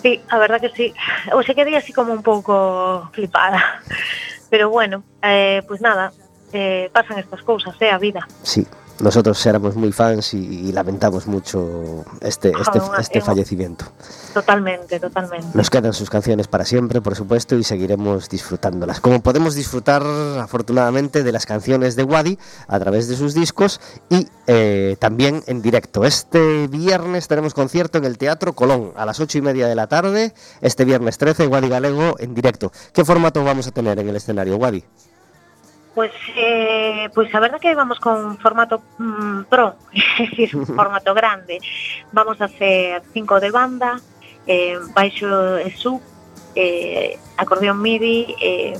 Sí, a verdad que sí. O se quedé así como un pouco flipada. Pero bueno, eh, pues nada, eh, pasan estas cousas, é a vida. Sí, nosotros éramos muy fans y, y lamentamos mucho este, este, este fallecimiento. Totalmente, totalmente. Nos quedan sus canciones para siempre, por supuesto, y seguiremos disfrutándolas. Como podemos disfrutar, afortunadamente, de las canciones de Wadi a través de sus discos y eh, también en directo. Este viernes tenemos concierto en el Teatro Colón a las ocho y media de la tarde. Este viernes 13, Wadi Galego en directo. ¿Qué formato vamos a tener en el escenario, Wadi? Pues, eh, pues a verdad que vamos con formato mm, pro, [LAUGHS] es decir, [LAUGHS] formato grande. Vamos a hacer cinco de banda, eh, baixo e sub, eh, acordeón MIDI, eh,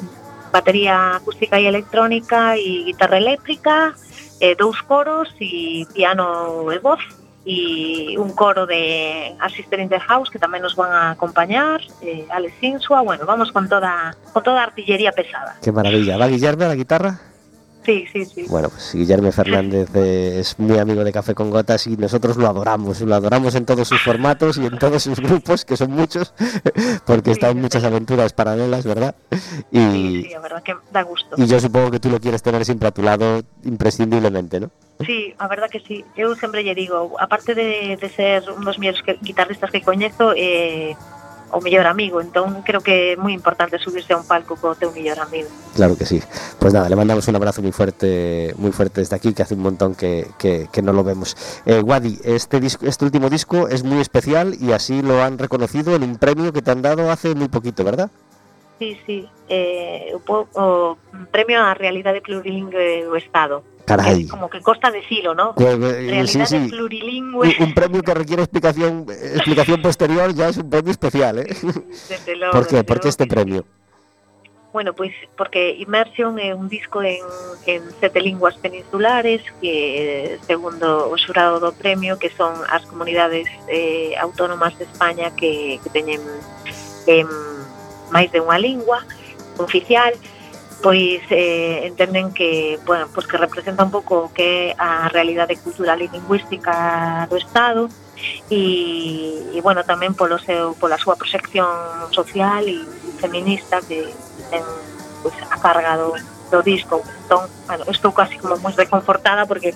batería acústica y electrónica y guitarra eléctrica, eh, dous coros y piano e voz y un coro de Asister in House que tamén nos van a acompañar, eh, Alex Insua, bueno, vamos con toda con toda artillería pesada. Qué maravilla. ¿Va Guillermo a la guitarra? Sí, sí, sí. Bueno, pues Guillermo Fernández eh, es muy amigo de Café con Gotas y nosotros lo adoramos, lo adoramos en todos sus formatos y en todos sus grupos, que son muchos, [LAUGHS] porque Sí, están muchas aventuras paralelas, ¿verdad? Y, sí, a verdad que da gusto. y yo supongo que tú lo quieres tener siempre a tu lado imprescindiblemente, ¿no? Sí, a verdad que sí. Eu sempre lle digo, aparte de, de ser un dos mellores que, guitarristas que coñezo, eh, o mellor amigo, entón creo que é moi importante subirse a un palco co teu mellor amigo. Claro que sí. Pues nada, le mandamos un abrazo muy fuerte, muy fuerte desde aquí, que hace un montón que, que- que no lo vemos. Eh, Wadi, este, disco, este último disco es muy especial y así lo han reconocido en un premio que te han dado hace muy poquito, ¿verdad? Sí, sí, eh, o, o premio á realidade plurilingüe do Estado. Caray. como que costa decirlo, ¿no? Pues, eh, sí, sí. plurilingüe. Un, un, premio que requiere explicación eh, explicación posterior ya es un premio especial, ¿eh? Desde luego, ¿Por qué? Desde ¿Por qué este premio? Bueno, pois pues porque Immersion é un disco en, en sete linguas peninsulares que eh, segundo o xurado do premio que son as comunidades eh, autónomas de España que, que teñen eh, máis de unha lingua oficial e pois eh, entenden que, bueno, pois que representa un pouco que a realidade cultural e lingüística do Estado e, e bueno, tamén polo seu, pola súa proxección social e feminista que ten pois, a carga do, do disco. Entón, bueno, estou casi como moi reconfortada porque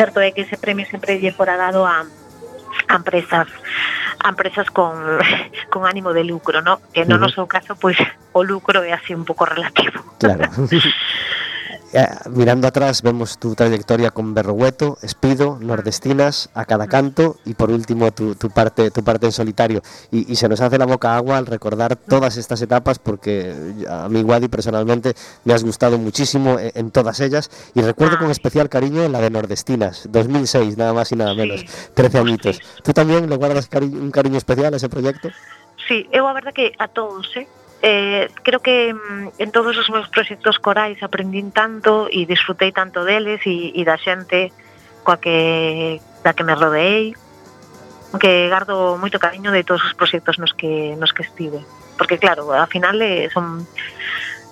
certo é que ese premio sempre lle fora dado a, a empresas a empresas con, [LAUGHS] con ánimo de lucro, ¿no? Que no no seu caso, pois o lucro é así un pouco relativo. Claro. [LAUGHS] eh, mirando atrás vemos tu trayectoria con Berrogueto, Espido, Nordestinas, A Cada Canto y por último tu, tu parte, tu parte en solitario. Y, y se nos hace la boca agua al recordar todas estas etapas porque a mí, Wadi, personalmente me has gustado muchísimo en, en todas ellas y recuerdo con especial cariño la de Nordestinas, 2006, nada más y nada menos, 13 añitos. ¿Tú también le guardas cari- un cariño especial a ese proyecto? Sí, eu a verdade que a todos, eh? eh, creo que mm, en todos os meus proxectos corais aprendín tanto e disfrutei tanto deles e, e da xente coa que da que me rodeei que gardo moito cariño de todos os proxectos nos que nos que estive porque claro, ao final eh, son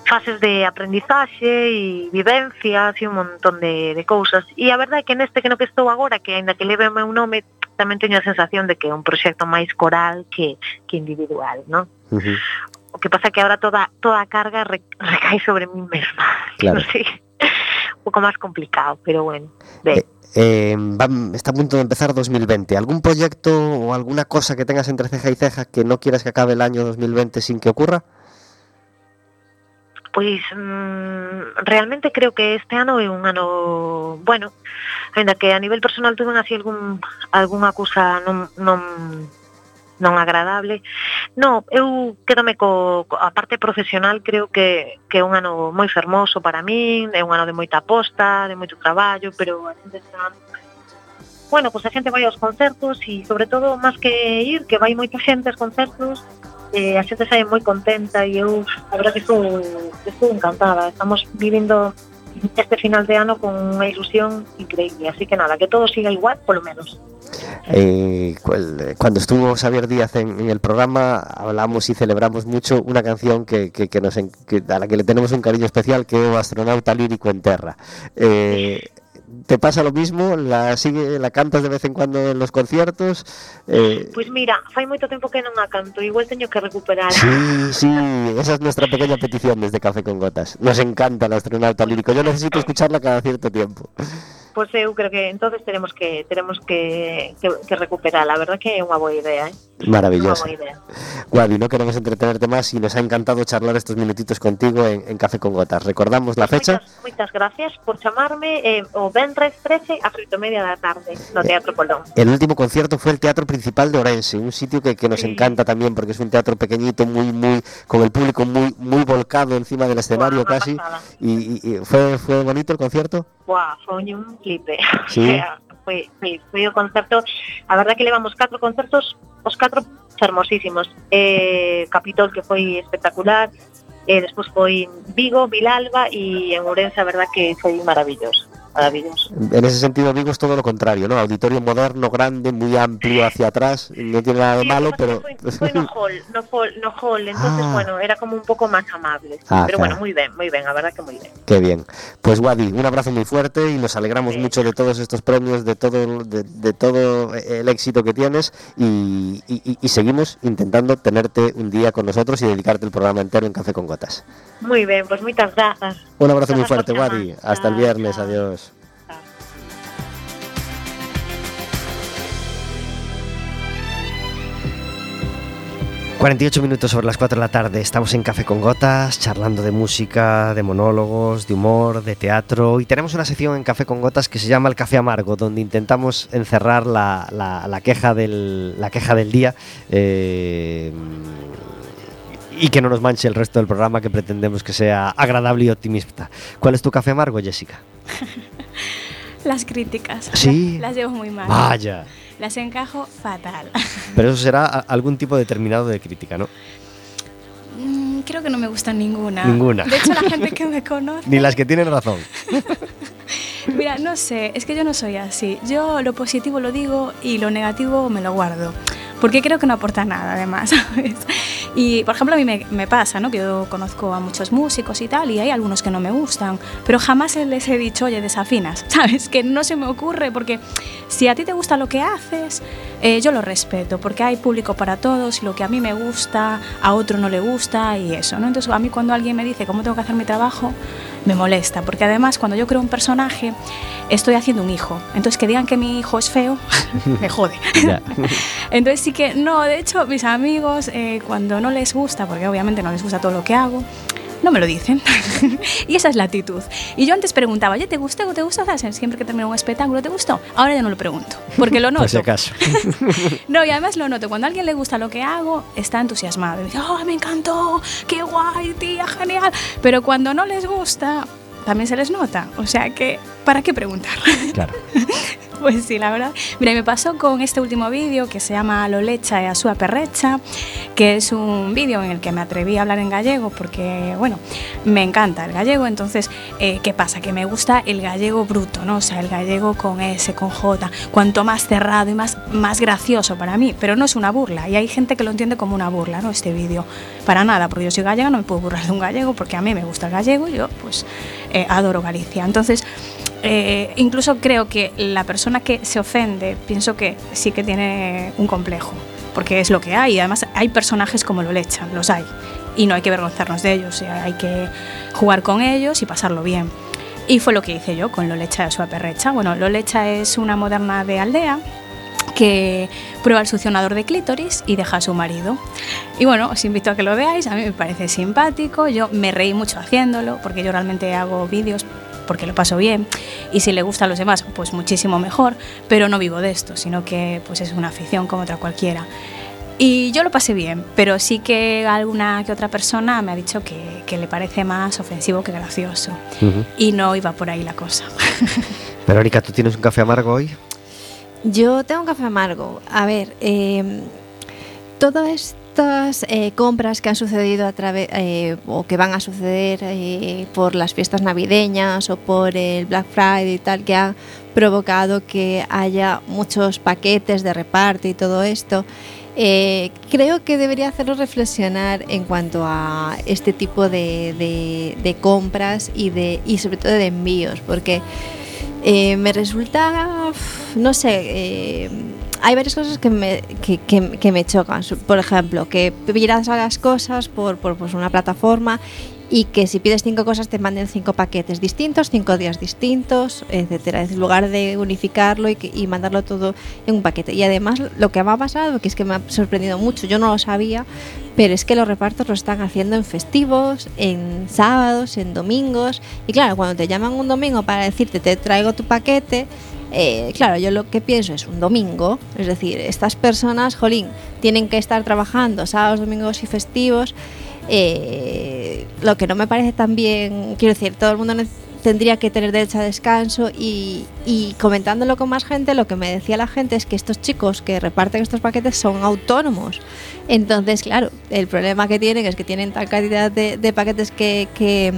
fases de aprendizaxe e vivencias e un montón de, de cousas e a verdade é que neste que no que estou agora que aínda que leve o meu nome tamén teño a sensación de que é un proxecto máis coral que, que individual, non? Uh -huh. O que pasa que ahora toda toda carga re, recae sobre mí mesma. Claro. [LAUGHS] Un pouco máis complicado, pero bueno. Eh, va- está a punto de empezar 2020. ¿Algún proyecto o alguna cosa que tengas entre ceja y ceja que no quieras que acabe el año 2020 sin que ocurra? pois mm, realmente creo que este ano é un ano, bueno, ainda que a nivel personal tuve así algún algunha cousa non non non agradable. No, eu quedome co, co a parte profesional creo que que é un ano moi fermoso para min, é un ano de moita aposta, de moito traballo, pero a xente está Bueno, pois pues a xente vai aos concertos e sobre todo máis que ir, que vai moita xente aos concertos, eh, a xente sai moi contenta e eu a verdade que estou, estou encantada. Estamos vivindo este final de ano con unha ilusión increíble, así que nada, que todo siga igual, polo menos. Eh, cuando estuvo Xavier Díaz en, el programa hablamos y celebramos mucho una canción que, que- que que- a la que le tenemos un cariño especial que astronauta lírico en terra. Eh, ¿Te pasa lo mismo? ¿La sigue la cantas de vez en cuando en los conciertos? Eh... Pois pues mira, fai moito tempo que non a canto, igual teño que recuperar. Sí, sí, esa es nuestra pequeña petición desde Café con Gotas. Nos encanta el astronauta lírico, yo necesito escucharla cada cierto tiempo. Pois pues eu creo que entonces tenemos que tenemos que, que, que recuperar, la verdad que é unha boa idea, eh? Idea. Guadi, no queremos entretenerte más y nos ha encantado charlar estos minutitos contigo en, en Café con Gotas. ¿Recordamos la fecha? Moitas, moitas gracias por chamarme eh, o Benres 13 a frito media da tarde no Teatro Colón. El último concierto fue el Teatro Principal de Orense, un sitio que, que nos Sí. encanta también porque es un teatro pequeñito, muy, muy, con el público muy, muy volcado encima del escenario Buah, casi. Y, y- fue, fue bonito el concierto. Buah, foi un clipe. [LAUGHS] Sí. O sea, foi, foi, foi o concerto. A verdad que levamos catro concertos os catro fermosísimos eh, Capitol que foi espectacular. Eh, despois foi en Vigo, Vilalba e en Ourense a verdad que foi maravilloso. Maravilloso. En ese sentido, Vigo es todo lo contrario, ¿no? Auditorio moderno, grande, muy amplio hacia atrás, no tiene nada de Sí, malo, pero... Foi, foi no hall, no hall, no hall, entonces Ah. bueno, era como un pouco máis amable. Ah, pero claro. bueno, moi ben, moi ben, a verdad que moi ben. Qué bien. Pues Wadi, un abrazo muy fuerte y nos alegramos Sí. mucho de todos estos premios, de todo, de, de todo el éxito que tienes y, y- y- y seguimos intentando tenerte un día con nosotros y dedicarte el programa entero en Café con Gotas. Moi ben, pois moitas grazas. Un abrazo muy Gracias fuerte. Wadi. Hasta el viernes. Adiós. 48 minutos sobre las 4 de la tarde. Estamos en Café con Gotas, charlando de música, de monólogos, de humor, de teatro. Y tenemos una sección en Café con Gotas que se llama El Café Amargo, donde intentamos encerrar la, la- la queja, del, la queja del día. eh, y que no nos manche el resto del programa que pretendemos que sea agradable y optimista. ¿Cuál es tu café amargo, Jessica? [LAUGHS] Las críticas. Sí. Las, las llevo muy mal. Vaya. Las encajo fatal. [LAUGHS] Pero eso será algún tipo determinado de crítica, ¿no? Mm, Creo que no me gustan ninguna. Ninguna. De hecho, la gente que [LAUGHS] me conoce. Ni las que tienen razón. [LAUGHS] Mira, no sé, es que yo no soy así. Yo lo positivo lo digo y lo negativo me lo guardo. Porque creo que no aporta nada, además, ¿sabes? Y, por ejemplo, a mí me, me pasa, ¿no? Que yo conozco a muchos músicos y tal, y hay algunos que no me gustan, pero jamás les he dicho, oye, desafinas, [LAUGHS] ¿sabes? Que no se me ocurre, porque si a ti te gusta lo que haces, eh, yo lo respeto, porque hay público para todos, y lo que a mí me gusta, a otro no le gusta, y eso, ¿no? Entonces, a mí cuando alguien me dice cómo tengo que hacer mi trabajo, me molesta, porque además cuando yo creo un personaje, estoy haciendo un hijo. Entonces que digan que mi hijo es feo, [LAUGHS] me jode. [LAUGHS] Entonces sí que, no, de hecho mis amigos, eh, cuando no les gusta, porque obviamente no les gusta todo lo que hago, no me lo dicen. [LAUGHS] y esa es la actitud. Y yo antes preguntaba, oye, ¿te gusta o te sea, siempre que termino un espectáculo, ¿te gustó? Ahora ya no lo pregunto, porque lo noto. [LAUGHS] Por si acaso. [LAUGHS] No, y además lo noto. Cuando a alguien le gusta lo que hago, está entusiasmado. Y dice, oh, me encantó, qué guay, tía, genial. Pero cuando no les gusta, también se les nota. O sea que, ¿para qué preguntar? Claro. [LAUGHS] Pues sí, la verdad. Mira, me pasó con este último vídeo que se llama Lo lecha e a súa perrecha, que es un vídeo en el que me atreví a hablar en gallego porque, bueno, me encanta el gallego. Entonces, eh, ¿qué pasa? Que me gusta el gallego bruto, ¿no? O sea, el gallego con S, con J, cuanto más cerrado y más, más gracioso para mí. Pero no es una burla. Y hay gente que lo entiende como una burla, ¿no? Este vídeo. Para nada, porque yo soy gallega, no me puedo burlar de un gallego porque a mí me gusta el gallego y yo, pues, eh, adoro Galicia. Entonces, eh, incluso creo que la persona que se ofende, pienso que sí que tiene un complejo, porque es lo que hay. Además hay personajes como lo lechan, los hay. Y no hay que avergonzarnos de ellos, hay que jugar con ellos y pasarlo bien. Y fue lo que hice yo con Lolecha de su perrecha. Bueno, Lolecha es una moderna de aldea que prueba el succionador de clítoris y deja a su marido. Y bueno, os invito a que lo veáis, a mí me parece simpático, yo me reí mucho haciéndolo, porque yo realmente hago vídeos porque lo paso bien y si le gusta a los demás, pues muchísimo mejor, pero no vivo de esto, sino que pues es una afición como otra cualquiera. Y yo lo pasé bien, pero sí que alguna que otra persona me ha dicho que, que le parece más ofensivo que gracioso. Y no iba por ahí la cosa. [LAUGHS] Verónica, ¿tú tienes un café amargo hoy? Yo tengo un café amargo. A ver, eh, todas estas eh, compras que han sucedido a través eh, o que van a suceder eh, por las fiestas navideñas o por el Black Friday y tal, que han provocado que haya muchos paquetes de reparto y todo esto. creo que debería hacernos reflexionar en cuanto a este tipo de, de- compras y, de, y sobre todo de envíos, porque me resulta, no sé, hay varias cosas que me, que, que- que me chocan. Por ejemplo, que pidas las cosas por, por pues, una plataforma y que si pides cinco cosas te manden cinco paquetes distintos, cinco días distintos, etcétera. En lugar de unificarlo y, y mandarlo todo en un paquete. Y además lo que me ha pasado, que es que me ha sorprendido mucho, yo no lo sabía, pero es que los repartos lo están haciendo en festivos, en sábados, en domingos. Y claro, cuando te llaman un domingo para decirte te traigo tu paquete, eh, claro, yo lo que pienso es un domingo. Es decir, estas personas, jolín, tienen que estar trabajando sábados, domingos y festivos. eh, lo que no me parece tan bien, quiero decir, todo el mundo tendría que tener derecho a descanso y, y comentándolo con más gente, lo que me decía la gente es que estos chicos que reparten estos paquetes son autónomos. Entonces, claro, el problema que tienen es que tienen tal cantidad de, de paquetes que, que,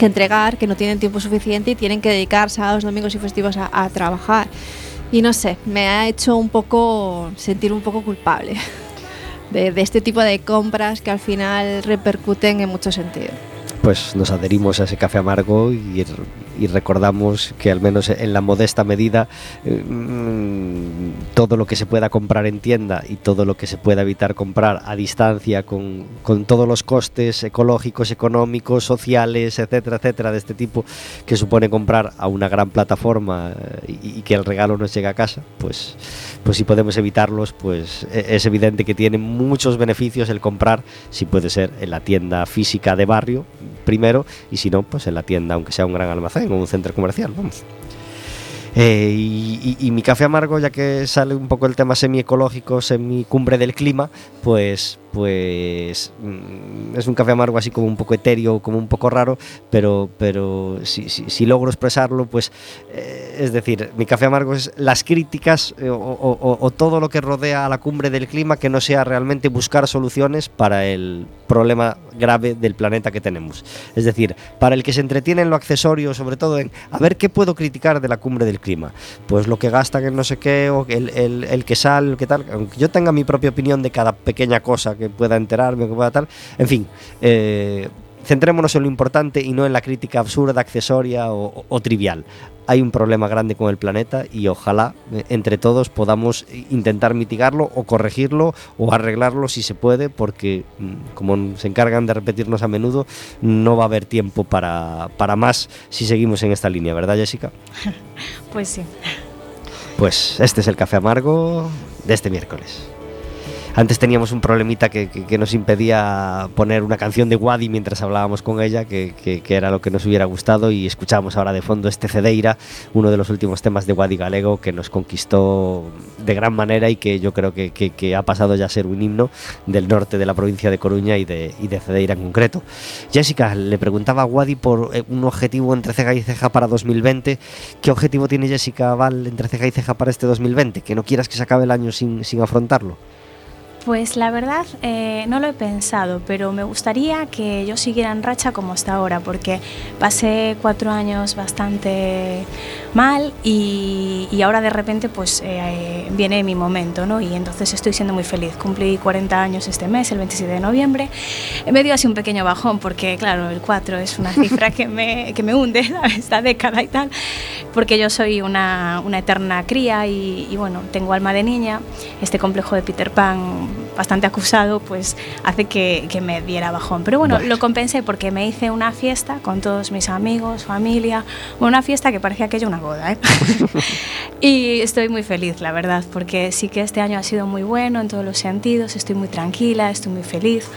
que entregar que no tienen tiempo suficiente y tienen que dedicar sábados, domingos y festivos a, a trabajar. Y no sé, me ha hecho un poco sentir un poco culpable [LAUGHS] de, de este tipo de compras que al final repercuten en muchos sentidos. Pues nos adherimos a ese café amargo y, y recordamos que al menos en la modesta medida eh, mm, todo lo que se pueda comprar en tienda y todo lo que se pueda evitar comprar a distancia con, con todos los costes ecológicos, económicos, sociales, etcétera, etcétera, de este tipo que supone comprar a una gran plataforma eh, y, que el regalo nos llegue a casa, pues, pues si podemos evitarlos, pues e- es evidente que tiene muchos beneficios el comprar, si puede ser en la tienda física de barrio primero y si no, pues en la tienda, aunque sea un gran almacén o un centro comercial, vamos. Eh, y, y- mi café amargo, ya que sale un poco el tema semi-ecológico, semi-cumbre del clima, pues, pues mm, es un café amargo así como un poco etéreo, como un poco raro, pero, pero si, si- logro expresarlo, pues eh, es decir, mi café amargo es las críticas eh, o- o todo lo que rodea a la cumbre del clima que no sea realmente buscar soluciones para el problema grave del planeta que tenemos. Es decir, para el que se entretiene en lo accesorio, sobre todo en a ver qué puedo criticar de la cumbre del clima. Pues lo que gastan en no sé qué, o el, el- el que sale, el que tal. Aunque yo tenga mi propia opinión de cada pequeña cosa que pueda enterarme, que pueda tal. En fin, eh, centrémonos en lo importante y no en la crítica absurda, accesoria o, o- o trivial. Hay un problema grande con el planeta y ojalá eh, entre todos podamos intentar mitigarlo o corregirlo o arreglarlo si se puede, porque mm, como se encargan de repetirnos a menudo, no va a haber tiempo para, para más si seguimos en esta línea, ¿verdad Jessica? [LAUGHS] Pues sí. Pues este es el café amargo de este miércoles. Antes teníamos un problemita que, nos impedía poner una canción de Wadi mientras hablábamos con ella, que, era lo que nos hubiera gustado, y escuchamos ahora de fondo este Cedeira, uno de los últimos temas de Wadi Galego que nos conquistó de gran manera y que yo creo que, ha pasado ya a ser un himno del norte de la provincia de Coruña y de, y de Cedeira en concreto. Jessica le preguntaba a Wadi por eh, un objetivo entre ceja y ceja para 2020. ¿Qué objetivo tiene Jessica Val entre ceja y ceja para este 2020? Que no quieras que se acabe el año sin afrontarlo. Pues la verdad eh, no lo he pensado, pero me gustaría que yo siguiera en racha como hasta ahora, porque pasé cuatro años bastante mal y, y ahora de repente pues eh, viene mi momento, ¿no? Y entonces estoy siendo muy feliz. Cumplí 40 años este mes, el 27 de noviembre. Me dio así un pequeño bajón, porque claro, el 4 es una cifra que me, que me hunde, [LAUGHS] ¿sabes? esta década y tal, porque yo soy una, una eterna cría y, y bueno, tengo alma de niña. Este complejo de Peter Pan bastante acusado, pues hace que, que me diera bajón. Pero bueno, lo compensé porque me hice una fiesta con todos mis amigos, familia, una fiesta que parecía aquello una boda, ¿eh? [LAUGHS] y estoy muy feliz, la verdad, porque sí que este año ha sido muy bueno en todos los sentidos, estoy muy tranquila, estoy muy feliz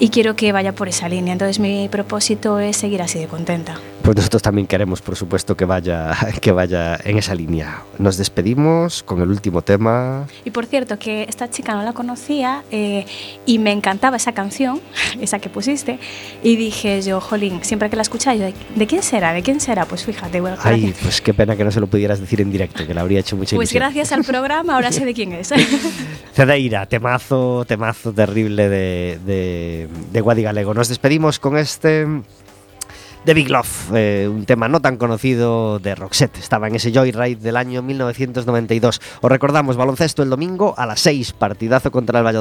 y quiero que vaya por esa línea. Entonces mi propósito es seguir así de contenta. Pues nosotros también queremos, por supuesto, que vaya, [LAUGHS] que vaya en esa línea. Nos despedimos con el último tema. Y por cierto, que esta chica no la conocía eh, y me encantaba esa canción, [LAUGHS] esa que pusiste, y dije yo, jolín, siempre que la escuchaba, yo, ¿de, quién será? ¿De quién será? Pues fíjate, bueno, Ay, gracias, pues qué pena que no se lo pudieras decir en directo, que le habría hecho mucha pues ilusión. gracias al programa ahora sé de quién es. [LAUGHS] Cedeira, temazo, temazo terrible de, de, de Guadi Galego. Nos despedimos con este de Big Love, eh, un tema no tan conocido de Roxette. Estaba en ese Joyride del año 1992. Os recordamos, baloncesto el domingo a las 6, partidazo contra el Valladolid.